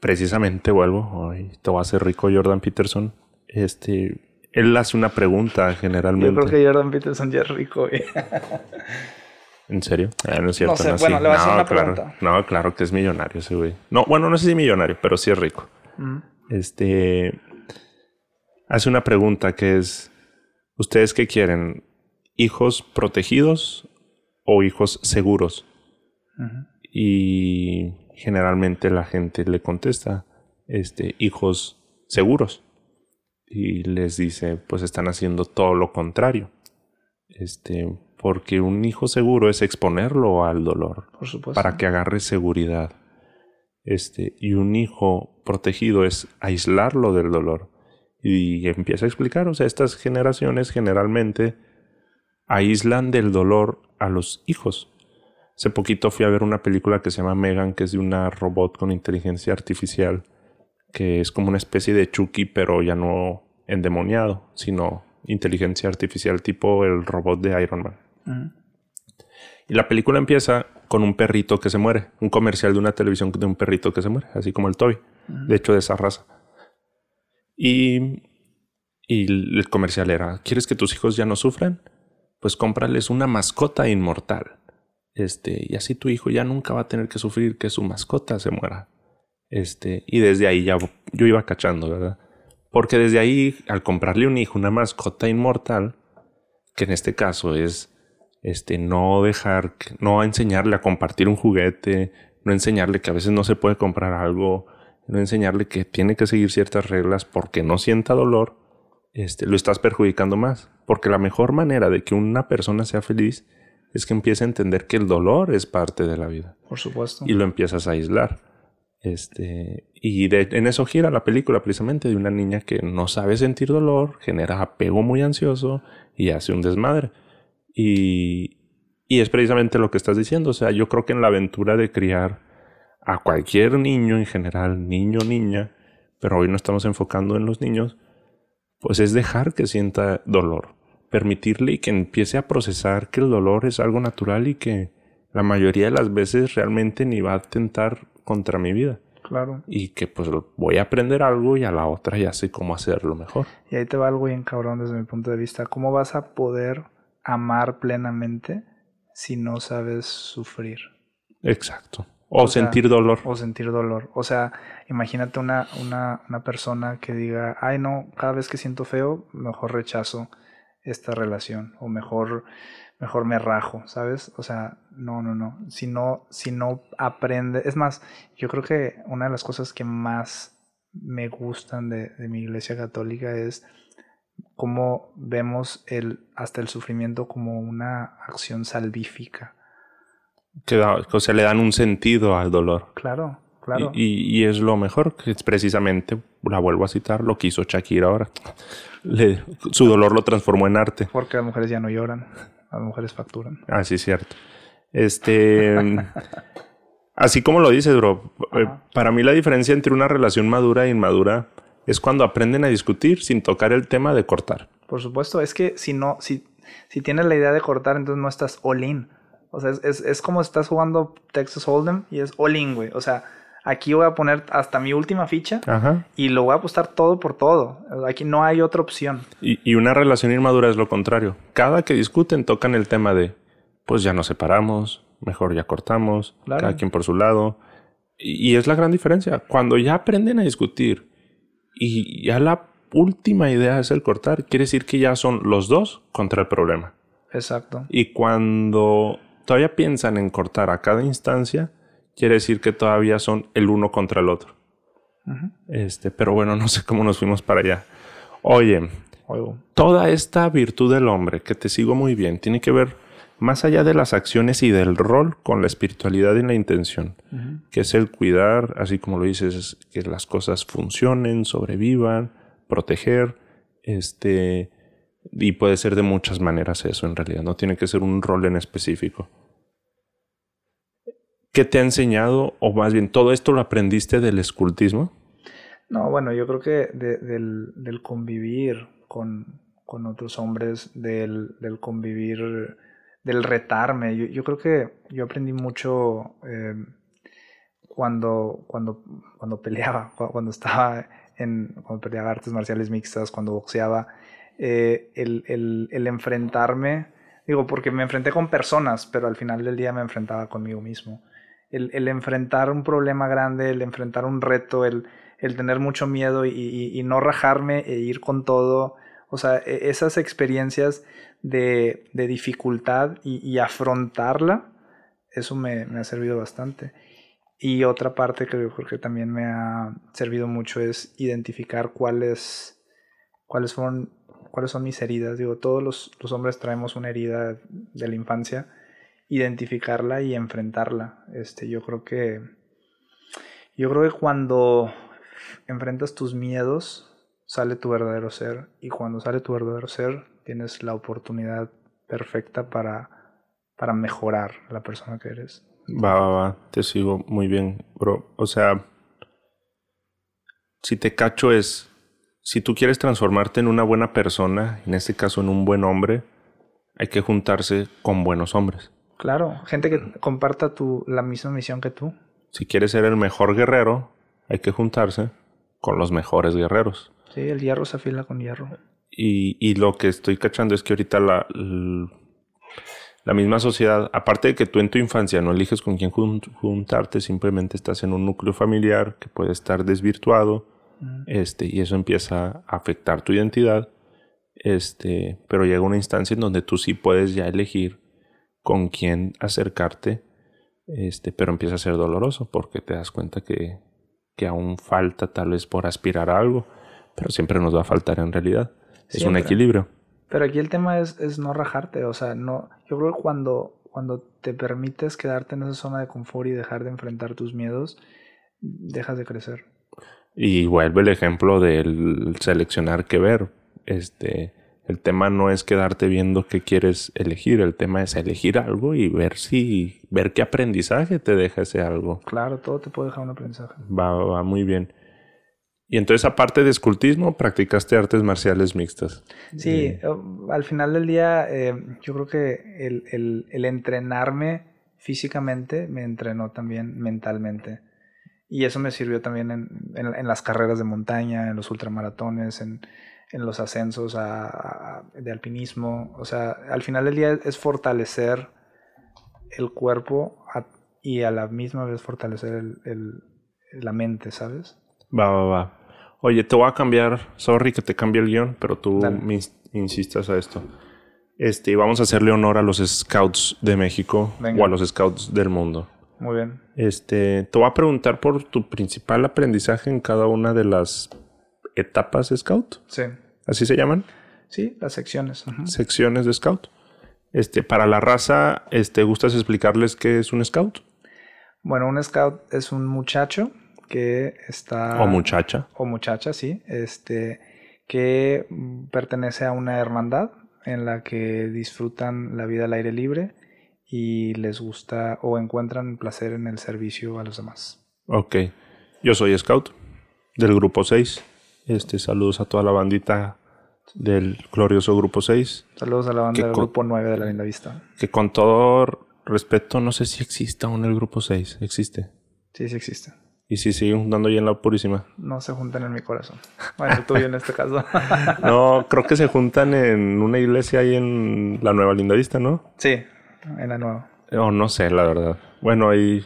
precisamente vuelvo, ay, te va a hacer rico Jordan Peterson. Este, él hace una pregunta generalmente. Yo creo que Jordan Peterson ya es rico, ¿En serio? Ah, no es cierto. No sé, bueno, le voy a hacer una pregunta. No, claro que es millonario ese güey. No, bueno, no sé si millonario, pero sí es rico. Mm. Este. Hace una pregunta que es: ¿Ustedes qué quieren? ¿Hijos protegidos o hijos seguros? Y generalmente la gente le contesta: este, hijos seguros y les dice, pues están haciendo todo lo contrario. Este, porque un hijo seguro es exponerlo al dolor. Por supuesto. Para que agarre seguridad. Este, y un hijo protegido es aislarlo del dolor. Y empieza a explicar, o sea, estas generaciones generalmente aíslan del dolor a los hijos. Hace poquito fui a ver una película que se llama Megan, que es de una robot con inteligencia artificial, que es como una especie de Chucky, pero ya no endemoniado, sino inteligencia artificial tipo el robot de Iron Man. Y la película empieza con un perrito que se muere, un comercial de una televisión de un perrito que se muere, así como el Toby, de hecho de esa raza. Y, y el comercial era, ¿quieres que tus hijos ya no sufran? Pues cómprales una mascota inmortal. Este, y así tu hijo ya nunca va a tener que sufrir que su mascota se muera. Este, y desde ahí ya yo iba cachando, ¿verdad? Porque desde ahí, al comprarle un hijo, una mascota inmortal, que en este caso es este, no dejar, no enseñarle a compartir un juguete, no enseñarle que a veces no se puede comprar algo, no enseñarle que tiene que seguir ciertas reglas porque no sienta dolor, este, lo estás perjudicando más. Porque la mejor manera de que una persona sea feliz es que empiece a entender que el dolor es parte de la vida. Por supuesto. Y lo empiezas a aislar. Este, y en eso gira la película precisamente de una niña que no sabe sentir dolor, genera apego muy ansioso y hace un desmadre. Y, y es precisamente lo que estás diciendo. O sea, yo creo que en la aventura de criar a cualquier niño en general, niño o niña, pero hoy no estamos enfocando en los niños, pues es dejar que sienta dolor, permitirle y que empiece a procesar que el dolor es algo natural y que la mayoría de las veces realmente ni va a atentar contra mi vida. Claro. Y que pues voy a aprender algo y a la otra ya sé cómo hacerlo mejor. Y ahí te va algo bien cabrón desde mi punto de vista. ¿Cómo vas a poder amar plenamente si no sabes sufrir? Exacto. O, sentir dolor. O sentir dolor. O sea, imagínate una, una, una persona que diga, ay no, cada vez que siento feo, mejor rechazo esta relación. O mejor, mejor me rajo, ¿sabes? O sea, no, no, no. Si no, si no aprende. Es más, yo creo que una de las cosas que más me gustan de, de mi iglesia católica es cómo vemos el, hasta el sufrimiento como una acción salvífica. Que o sea, le dan un sentido al dolor. Claro, claro. Y, y, es lo mejor, que es precisamente, la vuelvo a citar, lo que hizo Shakira ahora. Le, su dolor lo transformó en arte. Porque las mujeres ya no lloran, las mujeres facturan. Ah, sí, cierto. Este... así como lo dices, bro, eh, para mí la diferencia entre una relación madura e inmadura es cuando aprenden a discutir sin tocar el tema de cortar. Por supuesto, es que si no, si, si tienes la idea de cortar, entonces no estás all in. O sea, es, es, como estás jugando Texas Hold'em y es all in, güey. O sea, aquí voy a poner hasta mi última ficha y lo voy a apostar todo por todo. Aquí no hay otra opción. Y, y, una relación inmadura es lo contrario. Cada que discuten tocan el tema de, pues ya nos separamos, mejor ya cortamos, cada quien por su lado. Y, y es la gran diferencia. Cuando ya aprenden a discutir y ya la última idea es el cortar, quiere decir que ya son los dos contra el problema. Exacto. Y cuando todavía piensan en cortar a cada instancia, quiere decir que todavía son el uno contra el otro. Este, pero bueno, no sé cómo nos fuimos para allá. Oye, toda esta virtud del hombre, que te sigo muy bien, tiene que ver más allá de las acciones y del rol con la espiritualidad y la intención, que es el cuidar, así como lo dices, que las cosas funcionen, sobrevivan, proteger, este, y puede ser de muchas maneras eso en realidad, no tiene que ser un rol en específico. ¿Qué te ha enseñado, o más bien, todo esto lo aprendiste del escultismo? No, bueno, yo creo que del, convivir con, otros hombres, del, del convivir del retarme. Yo, creo que yo aprendí mucho em, cuando, cuando, cuando peleaba, cuando estaba en, cuando peleaba artes marciales mixtas, cuando boxeaba, eh, el, enfrentarme, digo, porque me enfrenté con personas, pero al final del día me enfrentaba conmigo mismo. El, enfrentar un problema grande, el enfrentar un reto, el, tener mucho miedo y, no rajarme e ir con todo. O sea, e, esas experiencias de, dificultad y, afrontarla, eso me, ha servido bastante. Y otra parte que también me ha servido mucho es identificar cuáles, cuáles, son, cuáles son mis heridas. Digo, todos los hombres traemos una herida de la infancia, identificarla y enfrentarla. Este, yo creo que yo creo que cuando enfrentas tus miedos sale tu verdadero ser y cuando sale tu verdadero ser tienes la oportunidad perfecta para, para mejorar la persona que eres. Va, va, va, te sigo muy bien, bro. O sea, si te cacho es, si tú quieres transformarte en una buena persona, en este caso en un buen hombre, hay que juntarse con buenos hombres. Claro, gente que comparta tu, la misma misión que tú. Si quieres ser el mejor guerrero, hay que juntarse con los mejores guerreros. Sí, el hierro se afila con hierro. Y, y lo que estoy cachando es que ahorita la, la misma sociedad, aparte de que tú en tu infancia no eliges con quién juntarte, simplemente estás en un núcleo familiar que puede estar desvirtuado, este, y eso empieza a afectar tu identidad. Este, pero llega una instancia en donde tú sí puedes ya elegir con quién acercarte, este, pero empieza a ser doloroso porque te das cuenta que, que aún falta tal vez por aspirar a algo, pero siempre nos va a faltar en realidad. Es un equilibrio. Pero aquí el tema es, es, no rajarte, o sea, no, yo creo que cuando, cuando te permites quedarte en esa zona de confort y dejar de enfrentar tus miedos, dejas de crecer. Y vuelve el ejemplo del seleccionar qué ver. Este, el tema no es quedarte viendo qué quieres elegir, el tema es elegir algo y ver si, ver qué aprendizaje te deja ese algo. Claro, todo te puede dejar un aprendizaje. Va, va muy bien. Y entonces, aparte de escultismo, practicaste artes marciales mixtas. Sí, eh, al final del día, eh, yo creo que el, el, entrenarme físicamente me entrenó también mentalmente. Y eso me sirvió también en, en, las carreras de montaña, en los ultramaratones, en, en los ascensos de alpinismo. O sea, al final del día es fortalecer el cuerpo y a la misma vez fortalecer el, el- la mente, ¿sabes? Va, va, va. Oye, te voy a cambiar. Sorry que te cambie el guion, pero tú Dale. me ins- insistas a esto. Este, y vamos a hacerle honor a los scouts de México Venga. o a los scouts del mundo. Muy bien. Este, te voy a preguntar por tu principal aprendizaje en cada una de las etapas scout. Sí. Así se llaman, Sí, las secciones. secciones de scout. Este, para la raza, este, ¿gustas explicarles qué es un scout? Bueno, un scout es un muchacho que está... O muchacha. o muchacha, sí, este, que pertenece a una hermandad en la que disfrutan la vida al aire libre y les gusta o encuentran placer en el servicio a los demás. Ok. Yo soy scout del grupo 6. Este, saludos a toda la bandita del glorioso grupo 6. Saludos a la banda del grupo 9 de la Linda Vista. Que con todo respeto, no sé si existe aún el grupo 6. Existe. Sí, sí existe. Y si siguen juntando ahí en la Purísima. No se juntan en mi corazón. Bueno, el tuyo en este caso. No, creo que se juntan en una iglesia ahí en la Nueva Linda Vista, ¿no? sí, en la nueva. O no sé, la verdad. Bueno, ahí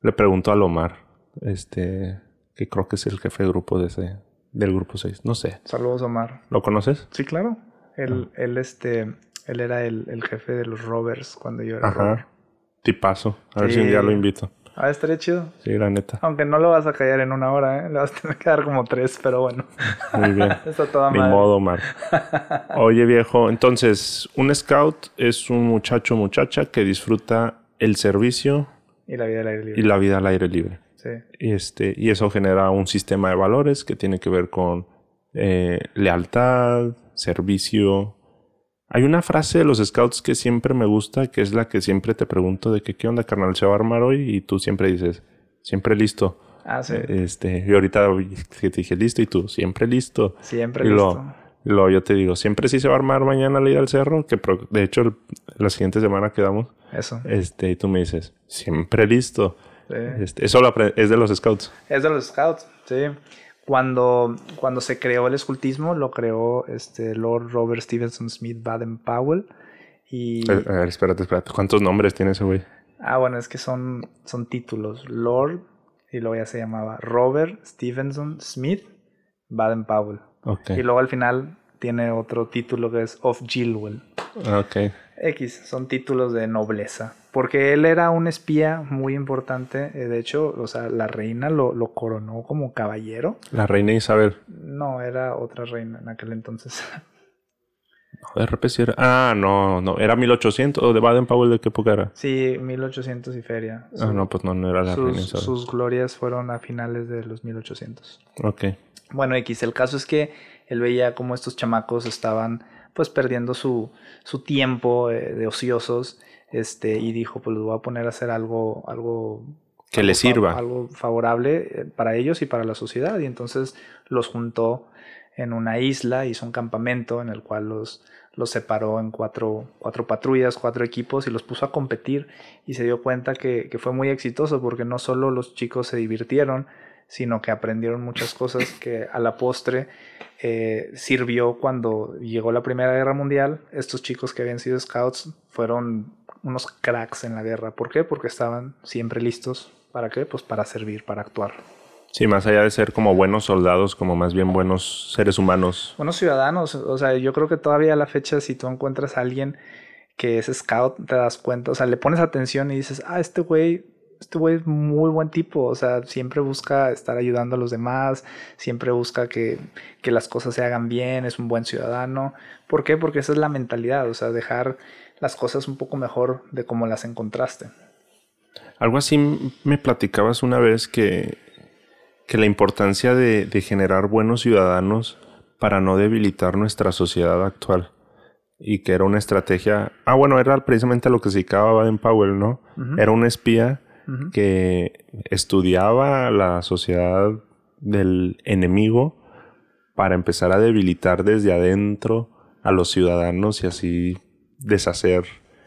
le pregunto a Lomar, este, que creo que es el jefe de grupo de ese, del grupo 6. No sé. Saludos, Omar. ¿Lo conoces? Sí, claro. Él, Ah. él, este, él era el, el jefe de los rovers cuando yo era rover. Ajá. Tipazo. A ver si un día lo invito. Ah, estaría chido. Sí, la neta. Aunque no lo vas a callar en una hora, ¿eh? Le vas a tener que dar como tres, pero bueno. Muy bien. Está toda Ni madre. modo, Omar. Oye, viejo, entonces, un scout es un muchacho o muchacha que disfruta el servicio Y la vida al aire libre. y la vida al aire libre. Sí. Este, y eso genera un sistema de valores que tiene que ver con eh, lealtad, servicio. Hay una frase de los scouts que siempre me gusta, que es la que siempre te pregunto de que qué onda, carnal, se va a armar hoy y tú siempre dices, siempre listo. Ah, sí. Este, y ahorita te dije listo y tú, siempre listo. Siempre y listo. lo, lo yo te digo, siempre sí se va a armar mañana la ida al cerro, que pro- de hecho el- la siguiente semana quedamos. Eso. Este, y tú me dices, siempre listo. Sí. Este, eso lo apre- es de los scouts. Es de los scouts, sí. Cuando, cuando se creó el escultismo, lo creó este Lord Robert Stevenson Smith Baden Powell. Y. A ver, espérate, espérate. ¿Cuántos nombres tiene ese güey? Ah, bueno, es que son, son títulos. Lord, y luego ya se llamaba Robert Stevenson Smith Baden Powell. Ok. Y luego al final tiene otro título que es Of Gilwell. Ok. X, son títulos de nobleza. Porque él era un espía muy importante. eh, De hecho, o sea, la reina lo, lo coronó como caballero. La reina Isabel. No, era otra reina en aquel entonces. No, de repente era- Ah, no, no. ¿Era 1800? ¿O de Baden-Powell de qué época era? Sí, 1800 y feria. Ah, no, pues no, no era la reina sus, Isabel. sus glorias fueron a finales de los 1800. Ok. Bueno, X, el caso es que él veía como estos chamacos estaban pues perdiendo su, su tiempo eh, de ociosos este, y dijo, pues los voy a poner a hacer algo, algo Que le algo fa- sirva. Algo favorable eh, para ellos y para la sociedad. Y entonces los juntó en una isla, hizo un campamento en el cual los, los separó en cuatro, cuatro patrullas, cuatro equipos y los puso a competir. Y se dio cuenta que, que fue muy exitoso porque no solo los chicos se divirtieron, sino que aprendieron muchas cosas que a la postre eh, sirvió cuando llegó la Primera Guerra Mundial. Estos chicos que habían sido scouts fueron unos cracks en la guerra. ¿Por qué? Porque estaban siempre listos. ¿Para qué? Pues para servir, para actuar. Sí, más allá de ser como buenos soldados, como más bien buenos seres humanos. Buenos ciudadanos, o sea, yo creo que todavía a la fecha si tú encuentras a alguien que es scout, te das cuenta, o sea, le pones atención y dices, ah, este güey, este güey es muy buen tipo, o sea, siempre busca estar ayudando a los demás, siempre busca que, que las cosas se hagan bien, es un buen ciudadano. ¿Por qué? Porque esa es la mentalidad, o sea, dejar las cosas un poco mejor de como las encontraste. Algo así me platicabas una vez que, que la importancia de, de generar buenos ciudadanos para no debilitar nuestra sociedad actual. Y que era una estrategia. Ah, bueno, era precisamente a lo que se dedicaba Baden Powell, ¿no? Era un espía que estudiaba la sociedad del enemigo para empezar a debilitar desde adentro a los ciudadanos y así deshacer.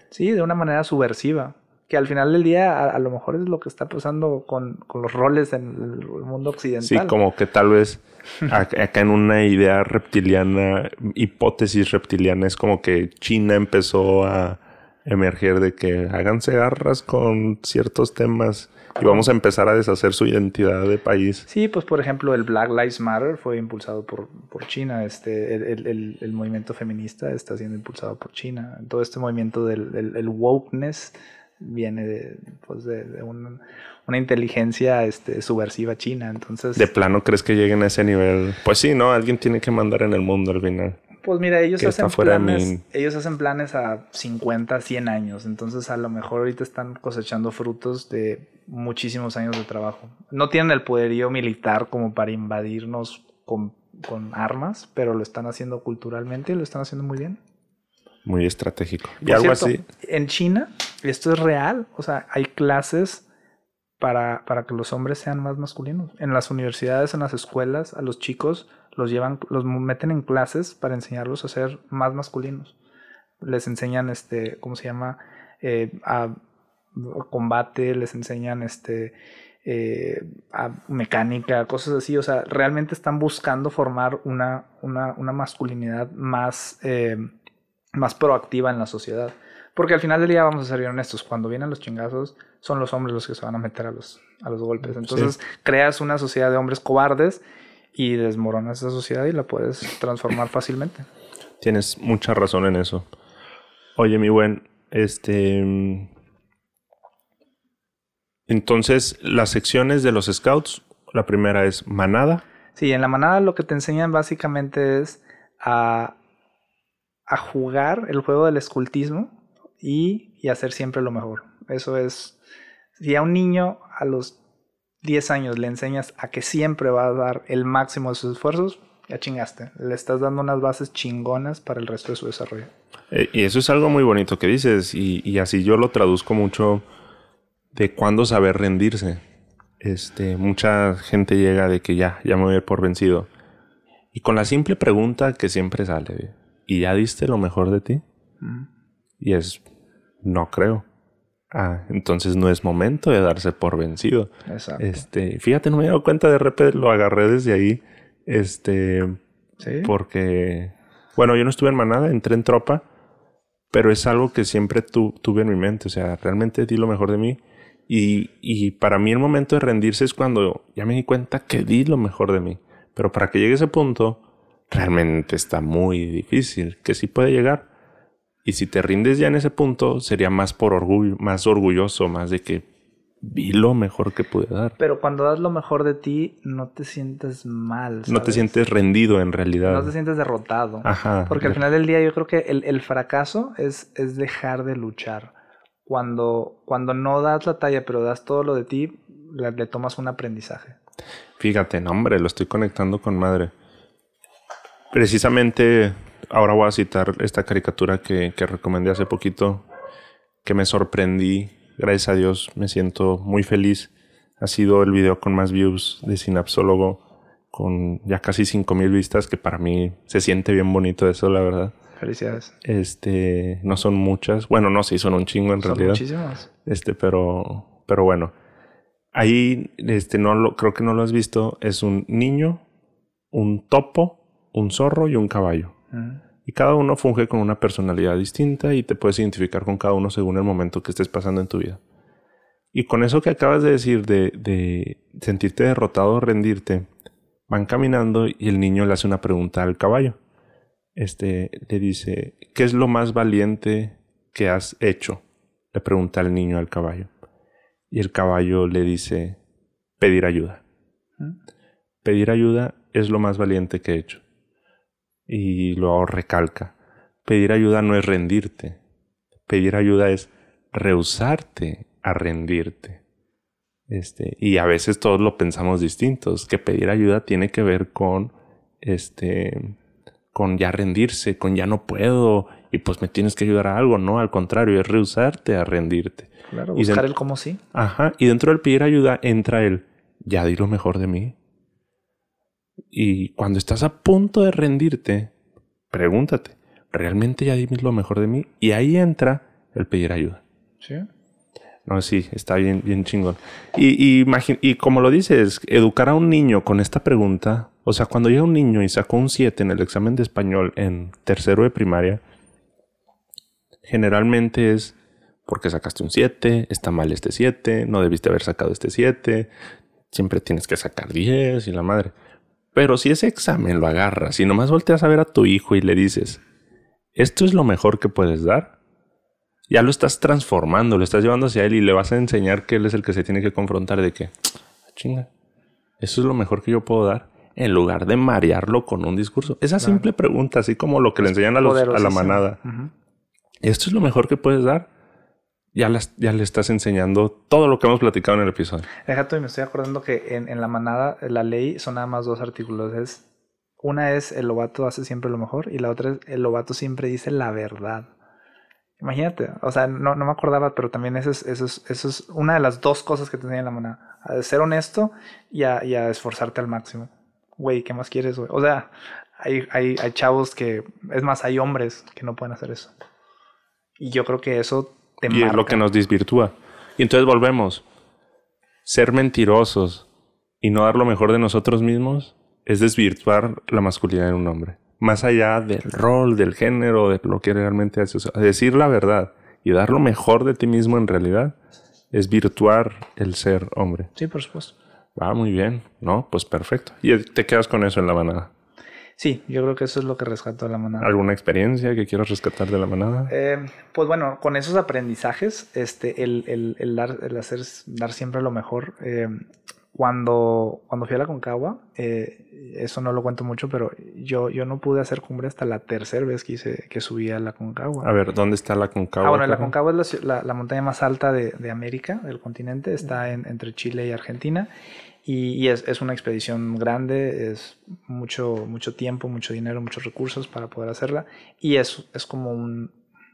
Sí, de una manera subversiva. Que al final del día a, a lo mejor es lo que está pasando con, con los roles en el mundo occidental. Sí, como que tal vez ac- acá en una idea reptiliana, hipótesis reptiliana, es como que China empezó a, emerger de que háganse garras con ciertos temas y vamos a empezar a deshacer su identidad de país. Sí, pues por ejemplo el Black Lives Matter fue impulsado por, por China, este, el, el, el, movimiento feminista está siendo impulsado por China, todo este movimiento del el, wokeness viene de, pues de, de un, una inteligencia este, subversiva china, entonces... ¿De plano crees que lleguen a ese nivel? Pues sí, ¿no? Alguien tiene que mandar en el mundo al final. Pues mira, ellos hacen planes, ellos hacen planes a 50, 100 años, entonces a lo mejor ahorita están cosechando frutos de muchísimos años de trabajo. No tienen el poderío militar como para invadirnos con, con armas, pero lo están haciendo culturalmente y lo están haciendo muy bien. Muy estratégico. y algo así. En China, esto es real, o sea, hay clases para, para que los hombres sean más masculinos. En las universidades, en las escuelas, a los chicos los llevan, los meten en clases para enseñarlos a ser más masculinos. Les enseñan este, ¿cómo se llama? Eh, a, combate, les enseñan este eh, a mecánica, cosas así. O sea, realmente están buscando formar una, una, una masculinidad más, eh, más proactiva en la sociedad. Porque al final del día, vamos a ser bien honestos, cuando vienen los chingazos, son los hombres los que se van a meter a los, a los golpes. Entonces, creas una sociedad de hombres cobardes y desmoronas esa sociedad y la puedes transformar fácilmente. Tienes mucha razón en eso. Oye, mi buen, este. Entonces, las secciones de los scouts, la primera es manada. Sí, en la manada lo que te enseñan básicamente es a, a jugar el juego del escultismo y, y hacer siempre lo mejor. Eso es. Si a un niño a los 10 años le enseñas a que siempre va a dar el máximo de sus esfuerzos, ya chingaste. Le estás dando unas bases chingonas para el resto de su desarrollo. Eh, y eso es algo muy bonito que dices. Y, así yo lo traduzco mucho de cuándo saber rendirse. Este, mucha gente llega de que ya, ya me voy a ir por vencido. Y con la simple pregunta que siempre sale, ¿y ya diste lo mejor de ti? Y es, no creo. Ah, entonces no es momento de darse por vencido. Exacto. Este, fíjate, no me he dado cuenta, de repente lo agarré desde ahí. Este, ¿Sí? porque, bueno, yo no estuve en manada, entré en tropa, pero es algo que siempre tuve en mi mente. O sea, realmente di lo mejor de mí. Y, y para mí el momento de rendirse es cuando ya me di cuenta que di lo mejor de mí. Pero para que llegue a ese punto, realmente está muy difícil. Que sí puede llegar, y si te rindes ya en ese punto, sería más por orgullo, más orgulloso, más de que vi lo mejor que pude dar. Pero cuando das lo mejor de ti, no te sientes mal. No te sientes rendido en realidad. No te sientes derrotado. Ajá. Porque al final del día yo creo que el, fracaso es, es dejar de luchar. Cuando, cuando no das la talla, pero das todo lo de ti, le, tomas un aprendizaje. Fíjate, no, hombre, lo estoy conectando con madre. Precisamente ahora voy a citar esta caricatura que, que recomendé hace poquito, que me sorprendí. Gracias a Dios me siento muy feliz. Ha sido el video con más views de Sinapsólogo, con ya casi 5000 vistas, que para mí se siente bien bonito eso, la verdad. Felicidades. Este, no son muchas. Bueno, no, sí, son un chingo en son realidad. Muchísimas. Este, pero, pero bueno. Ahí, este, no lo, creo que no lo has visto. Es un niño, un topo, un zorro y un caballo. Y cada uno funge con una personalidad distinta y te puedes identificar con cada uno según el momento que estés pasando en tu vida. Y con eso que acabas de decir de, de sentirte derrotado o rendirte, van caminando y el niño le hace una pregunta al caballo. Este le dice, ¿qué es lo más valiente que has hecho? Le pregunta el niño al caballo. Y el caballo le dice, pedir ayuda. Pedir ayuda es lo más valiente que he hecho y luego recalca, pedir ayuda no es rendirte, pedir ayuda es rehusarte a rendirte. Este, y a veces todos lo pensamos distintos, que pedir ayuda tiene que ver con este con ya rendirse, con ya no puedo y pues me tienes que ayudar a algo, no, al contrario, es rehusarte a rendirte. Claro, buscar el cómo sí. Ajá, y dentro del pedir ayuda entra el ya di lo mejor de mí. Y cuando estás a punto de rendirte, pregúntate, ¿realmente ya di lo mejor de mí? Y ahí entra el pedir ayuda. Sí. No, sí, está bien, bien chingón. Y, y, y como lo dices, educar a un niño con esta pregunta, o sea, cuando llega un niño y sacó un 7 en el examen de español en tercero de primaria, generalmente es porque sacaste un 7, está mal este 7, no debiste haber sacado este 7, siempre tienes que sacar 10 y la madre. Pero si ese examen lo agarras y nomás volteas a ver a tu hijo y le dices, esto es lo mejor que puedes dar, ya lo estás transformando, lo estás llevando hacia él y le vas a enseñar que él es el que se tiene que confrontar de que, ah, chinga, eso es lo mejor que yo puedo dar, en lugar de marearlo con un discurso. Esa simple pregunta, así como lo que le enseñan a, a la manada, esto es lo mejor que puedes dar ya, ya le estás enseñando todo lo que hemos platicado en el episodio. Déjate, y me estoy acordando que en, en, la manada, la ley son nada más dos artículos. Es, una es el lobato hace siempre lo mejor y la otra es el lobato siempre dice la verdad. Imagínate, o sea, no, no me acordaba, pero también eso es, eso, es, eso es una de las dos cosas que te enseña en la manada. A ser honesto y a, y a esforzarte al máximo. Güey, ¿qué más quieres, güey? O sea, hay, hay, hay chavos que, es más, hay hombres que no pueden hacer eso. Y yo creo que eso y es lo que nos desvirtúa. Y entonces volvemos. Ser mentirosos y no dar lo mejor de nosotros mismos es desvirtuar la masculinidad en un hombre. Más allá del rol, del género, de lo que realmente haces. decir la verdad y dar lo mejor de ti mismo en realidad es virtuar el ser hombre. Sí, por supuesto. Va muy bien, ¿no? Pues perfecto. Y te quedas con eso en la manada. Sí, yo creo que eso es lo que rescató la manada. ¿Alguna experiencia que quieras rescatar de la manada? Eh, pues bueno, con esos aprendizajes, este, el, el, el, dar, el hacer, dar siempre lo mejor. Eh, cuando, cuando fui a la Concagua, eh, eso no lo cuento mucho, pero yo, yo no pude hacer cumbre hasta la tercera vez que hice que subí a la Concagua. A ver, ¿dónde está la Concagua? Ah, bueno, la Concagua es la, la, montaña más alta de, de, América, del continente, está en, entre Chile y Argentina. Y, es, es, una expedición grande, es mucho, mucho tiempo, mucho dinero, muchos recursos para poder hacerla. Y es, es como un,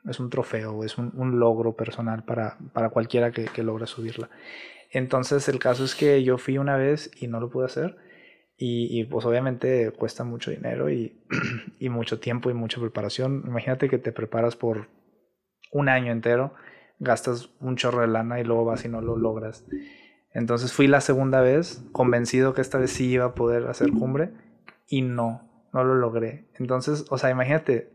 es un trofeo, es un, un logro personal para, para cualquiera que, que logra subirla. Entonces el caso es que yo fui una vez y no lo pude hacer. Y, y, pues obviamente cuesta mucho dinero y, y, mucho tiempo y mucha preparación. Imagínate que te preparas por un año entero, gastas un chorro de lana y luego vas y no lo logras. Entonces fui la segunda vez, convencido que esta vez sí iba a poder hacer cumbre y no, no lo logré. Entonces, o sea, imagínate,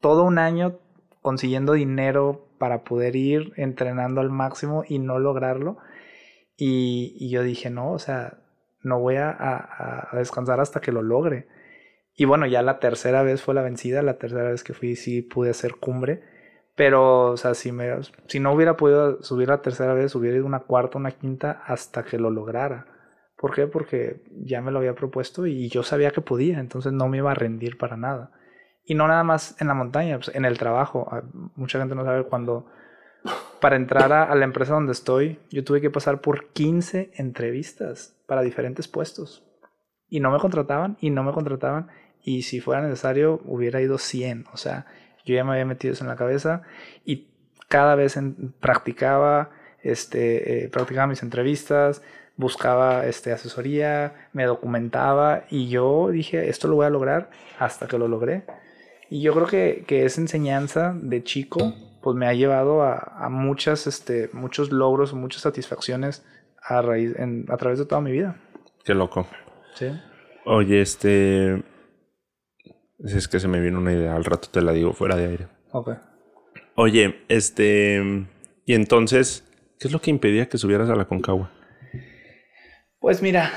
todo un año consiguiendo dinero para poder ir entrenando al máximo y no lograrlo. Y, yo dije, no, o sea, no voy a, descansar hasta que lo logre. Y bueno, ya la tercera vez fue la vencida, la tercera vez que fui sí pude hacer cumbre pero, o sea, si, me, si no hubiera podido subir la tercera vez, hubiera ido una cuarta, una quinta, hasta que lo lograra. ¿Por qué? Porque ya me lo había propuesto y yo sabía que podía, entonces no me iba a rendir para nada. Y no nada más en la montaña, pues en el trabajo. Ah, mucha gente no sabe cuando... Para entrar a, la empresa donde estoy, yo tuve que pasar por 15 entrevistas para diferentes puestos. Y no me contrataban, y no me contrataban. Y si fuera necesario, hubiera ido 100. O sea, yo ya me había metido eso en la cabeza y cada vez practicaba, este, eh, practicaba mis entrevistas, buscaba este, asesoría, me documentaba y yo dije, esto lo voy a lograr hasta que lo logré. Y yo creo que, que esa enseñanza de chico pues me ha llevado a, a muchas, este, muchos logros, muchas satisfacciones a, raíz, a través de toda mi vida. Qué loco. Sí. Oye, este, es que se me viene una idea, al rato te la digo fuera de aire. Ok. Oye, este. Y entonces, ¿qué es lo que impedía que subieras a la Concagua? Pues mira,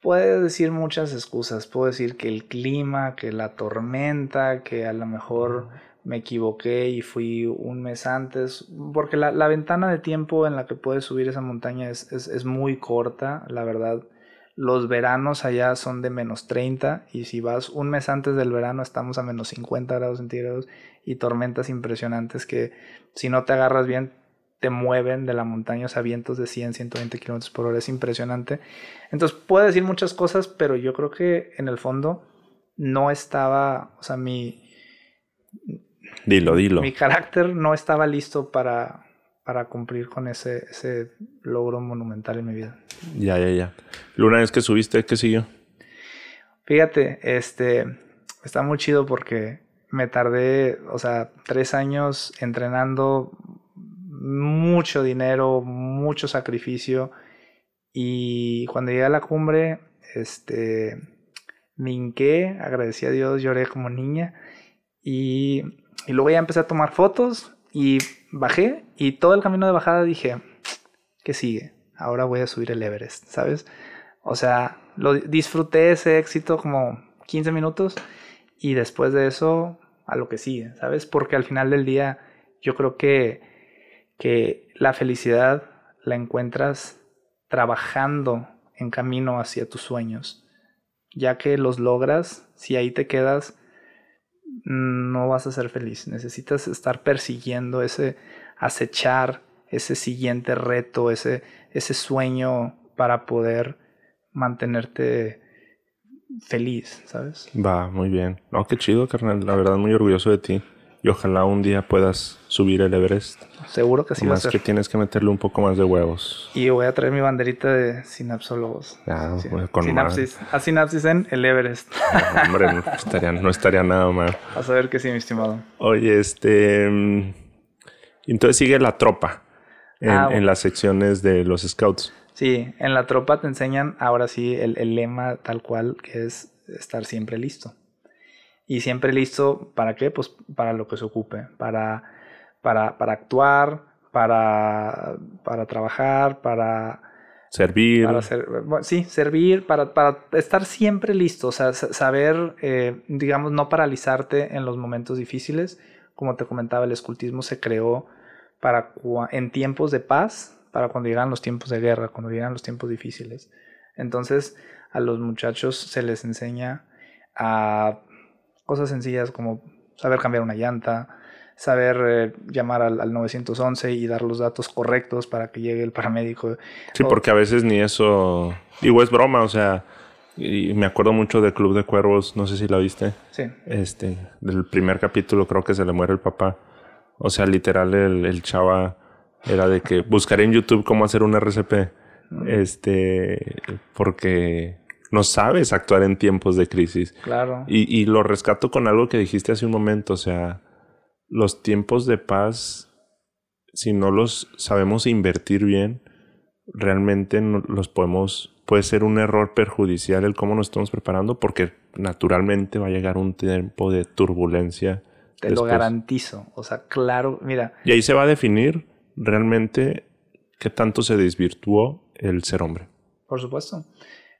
puedes decir muchas excusas. Puedo decir que el clima, que la tormenta, que a lo mejor me equivoqué y fui un mes antes. Porque la, la ventana de tiempo en la que puedes subir esa montaña es, es, es muy corta, la verdad los veranos allá son de menos 30 y si vas un mes antes del verano estamos a menos 50 grados centígrados y tormentas impresionantes que si no te agarras bien te mueven de la montaña a vientos de 100, 120 kilómetros por hora. Es impresionante. Entonces puedo decir muchas cosas, pero yo creo que en el fondo no estaba, o sea, mi... Dilo, dilo. Mi carácter no estaba listo para, para cumplir con ese, ese logro monumental en mi vida. Ya, ya, ya. Una vez que subiste, ¿qué siguió? Fíjate, este, está muy chido porque me tardé, o sea, tres años entrenando, mucho dinero, mucho sacrificio. Y cuando llegué a la cumbre, este, me hinqué, agradecí a Dios, lloré como niña. Y y luego ya empecé a tomar fotos y bajé y todo el camino de bajada dije, ¿qué sigue? Ahora voy a subir el Everest, ¿sabes? O sea, lo disfruté ese éxito como 15 minutos y después de eso a lo que sigue, ¿sabes? Porque al final del día yo creo que, que la felicidad la encuentras trabajando en camino hacia tus sueños. Ya que los logras, si ahí te quedas, no vas a ser feliz. Necesitas estar persiguiendo ese acechar, ese siguiente reto, ese, ese sueño para poder mantenerte feliz, ¿sabes? Va, muy bien. No, qué chido, carnal. La verdad, muy orgulloso de ti. Y ojalá un día puedas subir el Everest. Seguro que sí va a Más ser. que tienes que meterle un poco más de huevos. Y voy a traer mi banderita de sinapsólogos. Ah, Sí. con Sinapsis. A sinapsis en el Everest. No, hombre, no estaría, no estaría nada mal. A ver que sí, mi estimado. Oye, este. mm, Entonces sigue la tropa en, Ah, en las secciones de los scouts. Sí, en la tropa te enseñan ahora sí el, el lema tal cual que es estar siempre listo. Y siempre listo, ¿para qué? Pues para lo que se ocupe, para, para, para actuar, para, para trabajar, para, Servir. para ser, bueno, sí, servir, para, para estar siempre listo, o sea, sa- saber, eh, digamos, no paralizarte en los momentos difíciles. Como te comentaba, el escultismo se creó para en tiempos de paz, para cuando llegan los tiempos de guerra, cuando llegan los tiempos difíciles. Entonces, a los muchachos se les enseña a cosas sencillas como saber cambiar una llanta, saber eh, llamar al, al 911 y dar los datos correctos para que llegue el paramédico. Sí, o- porque a veces ni eso. Digo, es broma, o sea. Y me acuerdo mucho de Club de Cuervos, no sé si la viste. Sí, Este, del primer capítulo creo que se le muere el papá. O sea, literal, el, el chava era de que buscaré en YouTube cómo hacer un RCP. Este, porque no sabes actuar en tiempos de crisis. claro. Y, y lo rescato con algo que dijiste hace un momento, o sea, los tiempos de paz, si no los sabemos invertir bien, realmente no- los podemos, puede ser un error perjudicial el cómo nos estamos preparando, porque naturalmente va a llegar un tiempo de turbulencia. Te lo garantizo. O sea, claro, mira, Y ahí se va a definir realmente qué tanto se desvirtuó el ser hombre. por supuesto.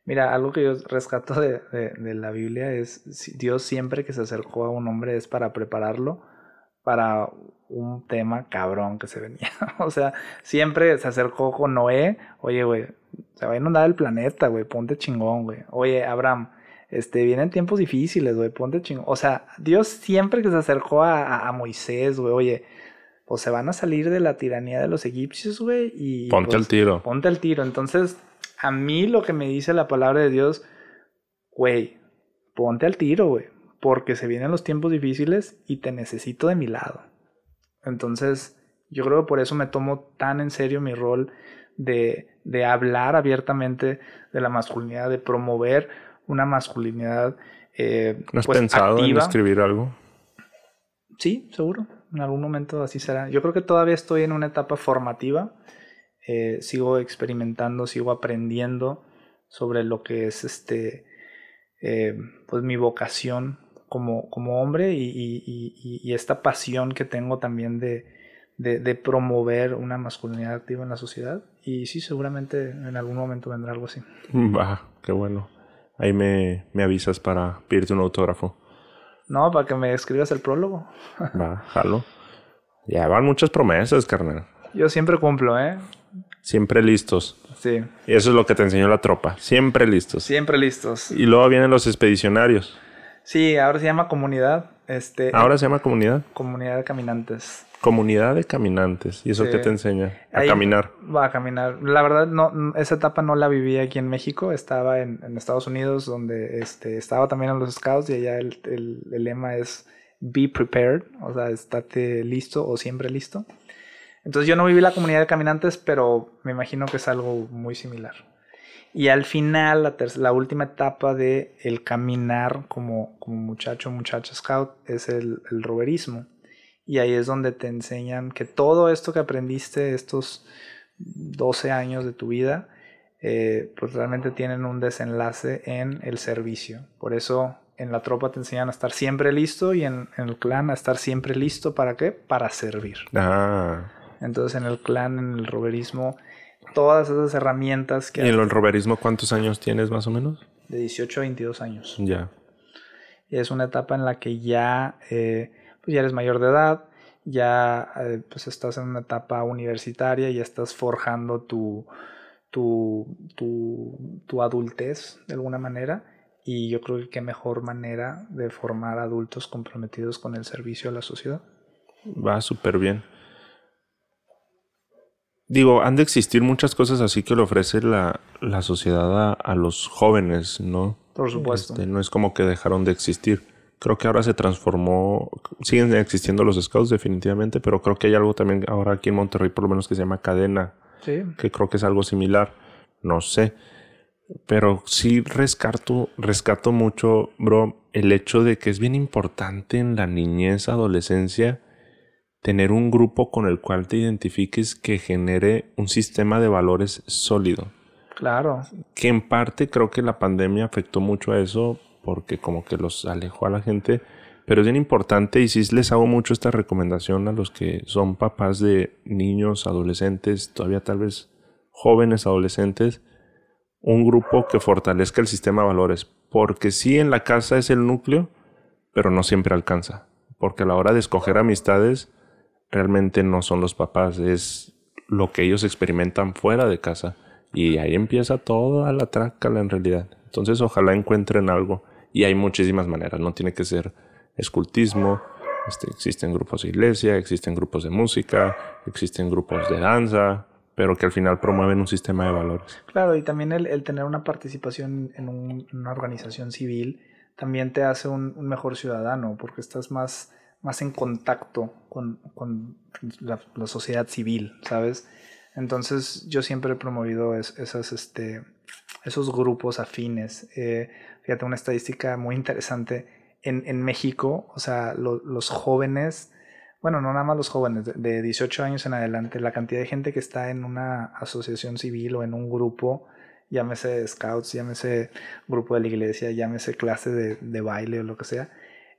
Mira, algo que yo rescato de, de- de la Biblia es Dios siempre que se acercó a un hombre es para prepararlo para un tema cabrón que se venía. o sea, siempre se acercó con Noé. Oye, güey, se va a inundar el planeta, güey, ponte chingón, güey. Oye, Abraham, este, vienen tiempos difíciles, güey, ponte chingón. O sea, Dios siempre que se acercó a, a- a Moisés, güey, oye, pues se van a salir de la tiranía de los egipcios, güey, y... Ponte pues, al tiro. Ponte al tiro. Entonces, a mí lo que me dice la palabra de Dios, güey, ponte al tiro, güey, porque se vienen los tiempos difíciles y te necesito de mi lado. Entonces, yo creo que por eso me tomo tan en serio mi rol de, de hablar abiertamente de la masculinidad, de promover una masculinidad eh, ¿No has pues, pensado en escribir algo? Sí, seguro. En algún momento así será. Yo creo que todavía estoy en una etapa formativa. Eh, sigo experimentando, sigo aprendiendo sobre lo que es este, eh, pues mi vocación como, como hombre y, y- y- y esta pasión que tengo también de, de, de promover una masculinidad activa en la sociedad. Y sí, seguramente en algún momento vendrá algo así. Va, qué bueno. Ahí me, me avisas para pedirte un autógrafo. No, para que me escribas el prólogo. Va, jalo. Ya van muchas promesas, carnal. Yo siempre cumplo, ¿eh? Siempre listos. Sí, Y eso es lo que te enseñó la tropa. Siempre listos. siempre listos. Y luego vienen los expedicionarios. Sí, ahora se llama comunidad. Este, Ahora se llama comunidad. comunidad de caminantes. Comunidad de caminantes. ¿Y eso Sí. qué te enseña? A Ahí caminar. Va a caminar. La verdad, no, esa etapa no la viví aquí en México. Estaba en, en Estados Unidos, donde este, estaba también en los Scouts, y allá el, el- el lema es Be prepared, o sea, estate listo o siempre listo. Entonces yo no viví la comunidad de caminantes, pero me imagino que es algo muy similar. Y al final, la, la última etapa de el caminar como, como muchacho, muchacha scout, es el, el roverismo. Y ahí es donde te enseñan que todo esto que aprendiste, estos 12 años de tu vida, eh, pues realmente tienen un desenlace en el servicio. Por eso en la tropa te enseñan a estar siempre listo y en, en, el clan a estar siempre listo para qué? Para servir. Ah. Entonces en el clan, en el roverismo, todas esas herramientas que... ¿Y en el roverismo cuántos años tienes más o menos? De 18 a 22 años. Ya. Y es una etapa en la que ya, eh, pues ya eres mayor de edad, ya eh, pues estás en una etapa universitaria, y estás forjando tu, tu, tu, tu adultez de alguna manera. Y yo creo que qué mejor manera de formar adultos comprometidos con el servicio a la sociedad. Va súper bien. Digo, han de existir muchas cosas así que le ofrece la, la sociedad a, a, los jóvenes, ¿no? Por supuesto. Este, no es como que dejaron de existir. Creo que ahora se transformó, siguen existiendo los scouts definitivamente, pero creo que hay algo también ahora aquí en Monterrey, por lo menos que se llama cadena, Sí. que creo que es algo similar, no sé. Pero sí rescato, rescato mucho, bro, el hecho de que es bien importante en la niñez, adolescencia, tener un grupo con el cual te identifiques que genere un sistema de valores sólido. Claro. Que en parte creo que la pandemia afectó mucho a eso porque como que los alejó a la gente. Pero es bien importante y sí les hago mucho esta recomendación a los que son papás de niños, adolescentes, todavía tal vez jóvenes adolescentes, un grupo que fortalezca el sistema de valores. Porque sí en la casa es el núcleo, pero no siempre alcanza. Porque a la hora de escoger amistades, realmente no son los papás, es lo que ellos experimentan fuera de casa. Y ahí empieza toda la trácala en realidad. Entonces ojalá encuentren algo. Y hay muchísimas maneras, no tiene que ser escultismo, este, existen grupos de iglesia, existen grupos de música, existen grupos de danza, pero que al final promueven un sistema de valores. Claro, y también el, el tener una participación en, un, en, una organización civil también te hace un mejor ciudadano, porque estás más, más en contacto con, con la, la, sociedad civil, ¿sabes? Entonces yo siempre he promovido es, este, esos grupos afines. Eh, fíjate, una estadística muy interesante. En, en México, o sea, lo, los jóvenes, bueno, no nada más los jóvenes, de, de, 18 años en adelante, la cantidad de gente que está en una asociación civil o en un grupo, llámese scouts, llámese grupo de la iglesia, llámese clase de, de baile o lo que sea,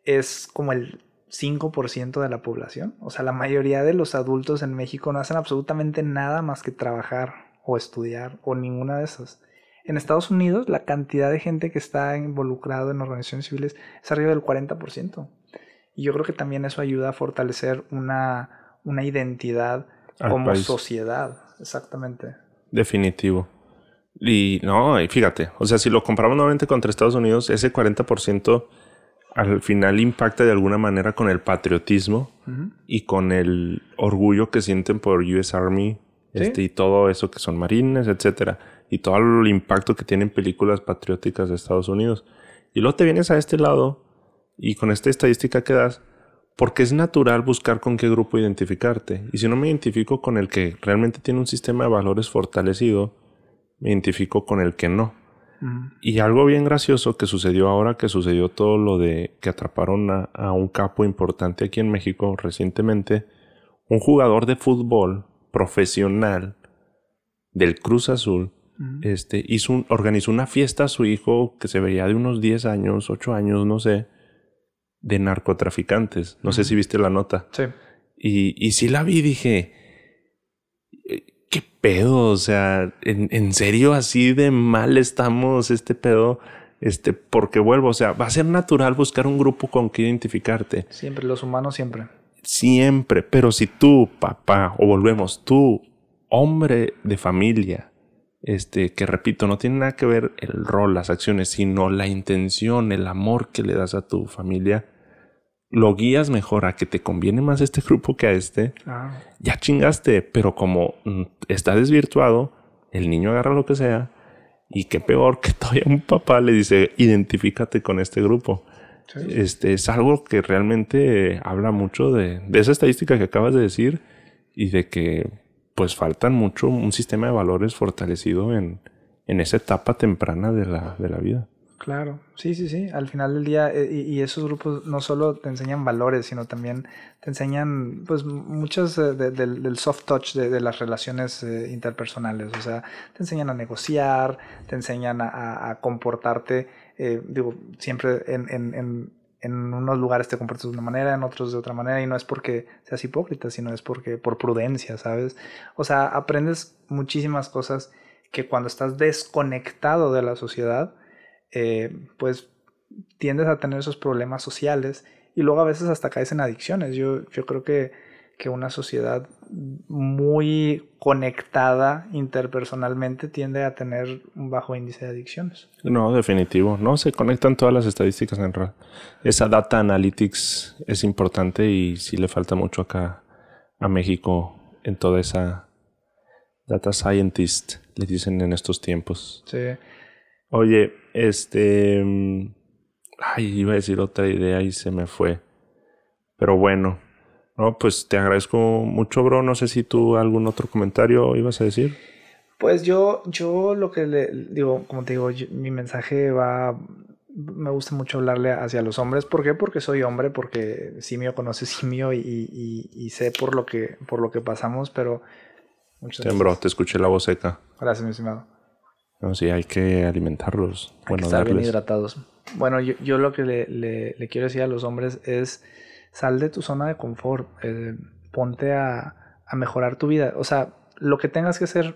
es como el 5% de la población. O sea, la mayoría de los adultos en México no hacen absolutamente nada más que trabajar o estudiar o ninguna de esas. En Estados Unidos, la cantidad de gente que está involucrado en organizaciones civiles es arriba del 40%. Y yo creo que también eso ayuda a fortalecer una, una identidad Al como país. sociedad. Exactamente. Definitivo. Y no, y fíjate, o sea, si lo comparamos nuevamente contra Estados Unidos, ese 40% al final impacta de alguna manera con el patriotismo uh -huh. y con el orgullo que sienten por US Army ¿Sí? este, y todo eso que son marines, etcétera, y todo el impacto que tienen películas patrióticas de Estados Unidos. Y luego te vienes a este lado y con esta estadística que das, porque es natural buscar con qué grupo identificarte. Y si no me identifico con el que realmente tiene un sistema de valores fortalecido, me identifico con el que no. Y algo bien gracioso que sucedió ahora que sucedió todo lo de que atraparon a, a, un capo importante aquí en México recientemente, un jugador de fútbol profesional del Cruz Azul, este, hizo un, organizó una fiesta a su hijo que se veía de unos 10 años, 8 años, no sé, de narcotraficantes. No sé si viste la nota. Sí. Y, y sí la vi, dije, ¿qué pedo? O sea, ¿en, ¿en, serio así de mal estamos este pedo? Este, porque vuelvo, o sea, va a ser natural buscar un grupo con que identificarte. Siempre, los humanos siempre. Siempre, pero si tú, papá, o volvemos, tú, hombre de familia, este, que repito, no tiene nada que ver el rol, las acciones, sino la intención, el amor que le das a tu familia, lo guías mejor a que te conviene más este grupo que a este, ah. ya chingaste, pero como mm, está desvirtuado, el niño agarra lo que sea y qué peor que todavía un papá le dice, identifícate con este grupo. Sí. Este es algo que realmente habla mucho de, de esa estadística que acabas de decir y de que pues faltan mucho un sistema de valores fortalecido en, en esa etapa temprana de la, de la vida. Claro, sí, sí, sí. Al final del día, eh, y, y, esos grupos no solo te enseñan valores, sino también te enseñan, pues, muchos eh, de, de, del soft touch de, las relaciones eh, interpersonales. O sea, te enseñan a negociar, te enseñan a comportarte eh, digo, siempre en, en, en, en, unos lugares te comportas de una manera, en otros de otra manera, y no es porque seas hipócrita, sino es porque por prudencia, ¿sabes? O sea, aprendes muchísimas cosas que cuando estás desconectado de la sociedad, eh, pues tiendes a tener esos problemas sociales y luego a veces hasta caes en adicciones. Yo, yo creo que, que una sociedad muy conectada interpersonalmente tiende a tener un bajo índice de adicciones. No, definitivo. No, se conectan todas las estadísticas en realidad. Esa data analytics es importante y sí le falta mucho acá a México en toda esa data scientist, le dicen en estos tiempos. Sí. Oye, este... Ay, iba a decir otra idea y se me fue. Pero bueno, no, pues te agradezco mucho, bro. No sé si tú algún otro comentario ibas a decir. Pues yo, yo lo que le digo, como te digo, mi mensaje va. Me gusta mucho hablarle hacia los hombres. ¿Por qué? Porque soy hombre, porque simio conoce simio y, y, y sé por lo que, por lo que pasamos, pero. Muchas sí, bro, te escuché la voz seca. Gracias, mi estimado. No, sí, hay que alimentarlos. Hay bueno, que estar bien hidratados. Bueno, yo, yo lo que le, le, le quiero decir a los hombres es sal de tu zona de confort, eh, ponte a, a, mejorar tu vida. O sea, lo que tengas que hacer,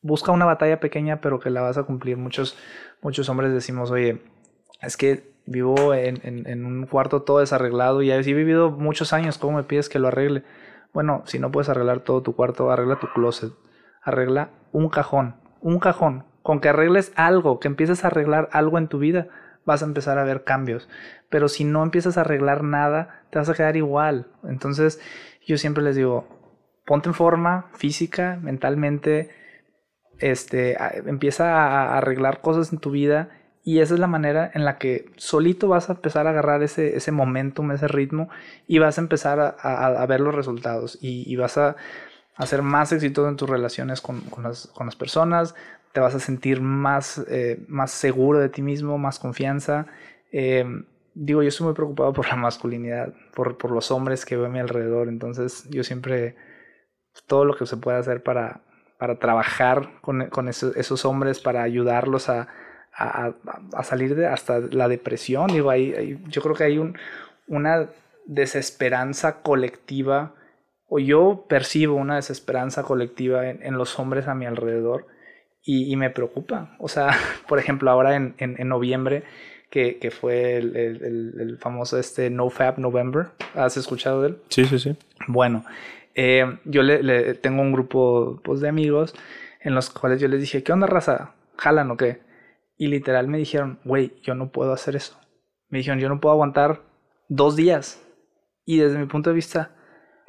busca una batalla pequeña, pero que la vas a cumplir. Muchos, muchos hombres decimos, oye, es que vivo en, en, en un cuarto todo desarreglado y he vivido muchos años, ¿cómo me pides que lo arregle? Bueno, si no puedes arreglar todo tu cuarto, arregla tu closet, arregla un cajón, un cajón. Con que arregles algo, que empieces a arreglar algo en tu vida, vas a empezar a ver cambios. Pero si no empiezas a arreglar nada, te vas a quedar igual. Entonces, yo siempre les digo, ponte en forma física, mentalmente, este, empieza a arreglar cosas en tu vida y esa es la manera en la que solito vas a empezar a agarrar ese, ese momentum, ese ritmo y vas a empezar a, a, ver los resultados y, vas a, a, ser más exitoso en tus relaciones con, con, las, con las personas, te vas a sentir más, eh, más seguro de ti mismo, más confianza. Eh, digo, yo estoy muy preocupado por la masculinidad, por, por, los hombres que veo a mi alrededor, entonces yo siempre, todo lo que se puede hacer para, para trabajar con, con esos, esos, hombres, para ayudarlos a, a, a, salir de hasta la depresión, digo, hay, hay, yo creo que hay un, una desesperanza colectiva, o yo percibo una desesperanza colectiva en, en los hombres a mi alrededor y, y, me preocupa. O sea, por ejemplo, ahora en, en, en noviembre, que, que fue el, el, el, famoso este NoFap November, ¿has escuchado de él? Sí, sí, sí. Bueno, eh, yo le, le, tengo un grupo pues, de amigos en los cuales yo les dije, ¿qué onda, raza? ¿Jalan o qué? Y literal me dijeron, güey, yo no puedo hacer eso. Me dijeron, yo no puedo aguantar dos días. Y desde mi punto de vista,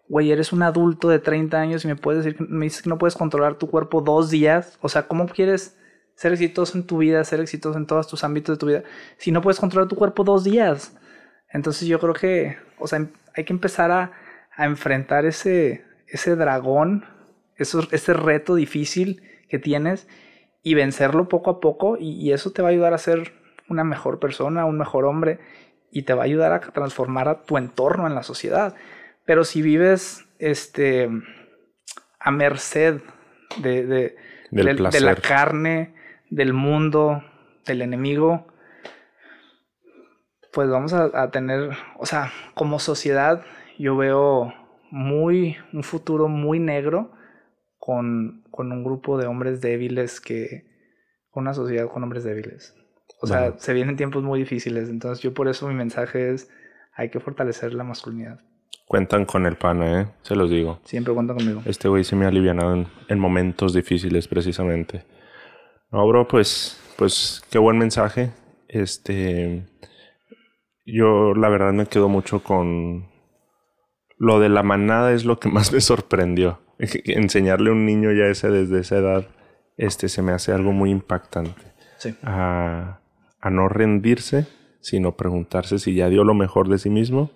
güey, eres un adulto de 30 años y me puedes decir, me dices que no puedes controlar tu cuerpo dos días. O sea, ¿cómo quieres ser exitoso en tu vida, ser exitoso en todos tus ámbitos de tu vida, si no puedes controlar tu cuerpo dos días? Entonces yo creo que, o sea, hay que empezar a, a enfrentar ese, ese dragón, eso, ese reto difícil que tienes y vencerlo poco a poco y, eso te va a ayudar a ser una mejor persona, un mejor hombre y te va a ayudar a transformar a tu entorno en la sociedad. Pero si vives este, a merced de, de, de, de la carne, del mundo, del enemigo, pues vamos a, a, tener, o sea, como sociedad yo veo muy, un futuro muy negro con, con un grupo de hombres débiles que, una sociedad con hombres débiles. O sea, se vienen tiempos muy difíciles, entonces yo por eso mi mensaje es, hay que fortalecer la masculinidad. Cuentan con el pana, ¿eh? Se los digo. Siempre cuentan conmigo. Este güey se me ha alivianado en, en, momentos difíciles, precisamente. No, bro, pues, pues qué buen mensaje. Este, yo la verdad me quedo mucho con lo de la manada es lo que más me sorprendió. Enseñarle a un niño ya ese desde esa edad, este, se me hace algo muy impactante. Sí. A, a no rendirse, sino preguntarse si ya dio lo mejor de sí mismo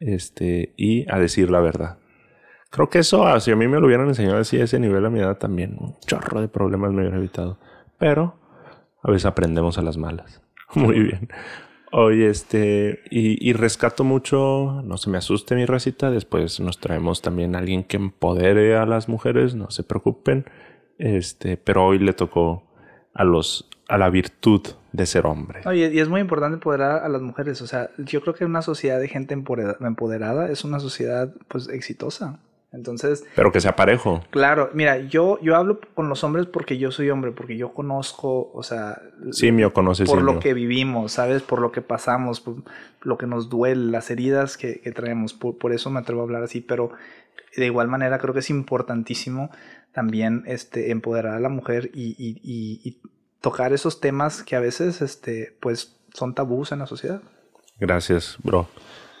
este, y a decir la verdad. Creo que eso, ah, si a mí me lo hubieran enseñado así a ese nivel a mi edad también, un chorro de problemas me hubiera evitado. Pero a veces aprendemos a las malas. Muy bien. Hoy este, y, y, rescato mucho, no se me asuste mi racita, después nos traemos también a alguien que empodere a las mujeres, no se preocupen. Este, pero hoy le tocó a los, a la virtud de ser hombre. y, es muy importante empoderar a las mujeres. O sea, yo creo que una sociedad de gente empoderada es una sociedad pues exitosa. Entonces. Pero que sea parejo. Claro, mira, yo, yo hablo con los hombres porque yo soy hombre, porque yo conozco, o sea. Simio conoce Por lo que vivimos, ¿sabes? Por lo que pasamos, por lo que nos duele, las heridas que, traemos. Por, eso me atrevo a hablar así, pero de igual manera creo que es importantísimo también este, empoderar a la mujer y, y tocar esos temas que a veces, este, pues, son tabús en la sociedad. Gracias, bro.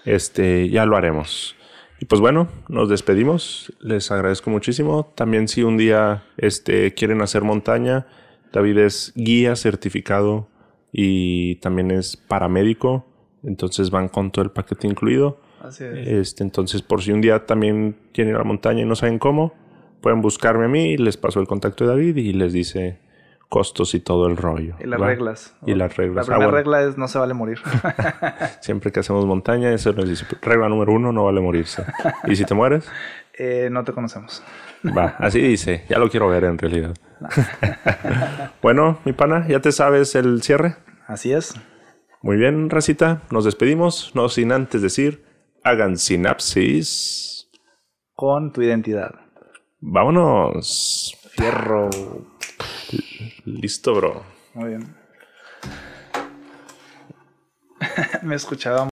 Este, ya lo haremos. Y pues bueno, nos despedimos. Les agradezco muchísimo. También si un día este, quieren hacer montaña, David es guía certificado y también es paramédico. Entonces van con todo el paquete incluido. Así es. Este, entonces, por si un día también quieren ir a la montaña y no saben cómo, pueden buscarme a mí, les paso el contacto de David y les dice costos y todo el rollo. Y las reglas. Y las reglas. La primera ah, regla es no se vale morir. Siempre que hacemos montaña, eso nos dice, regla número uno, no vale morirse. ¿Y si te mueres? Eh, no te conocemos. Va, así dice. Ya lo quiero ver en realidad. bueno, mi pana, ¿ya te sabes el cierre? Así es. Muy bien, racita. Nos despedimos, no sin antes decir, hagan sinapsis. Con tu identidad. Vámonos. Fierro. Listo, bro. Muy bien. Me escuchaba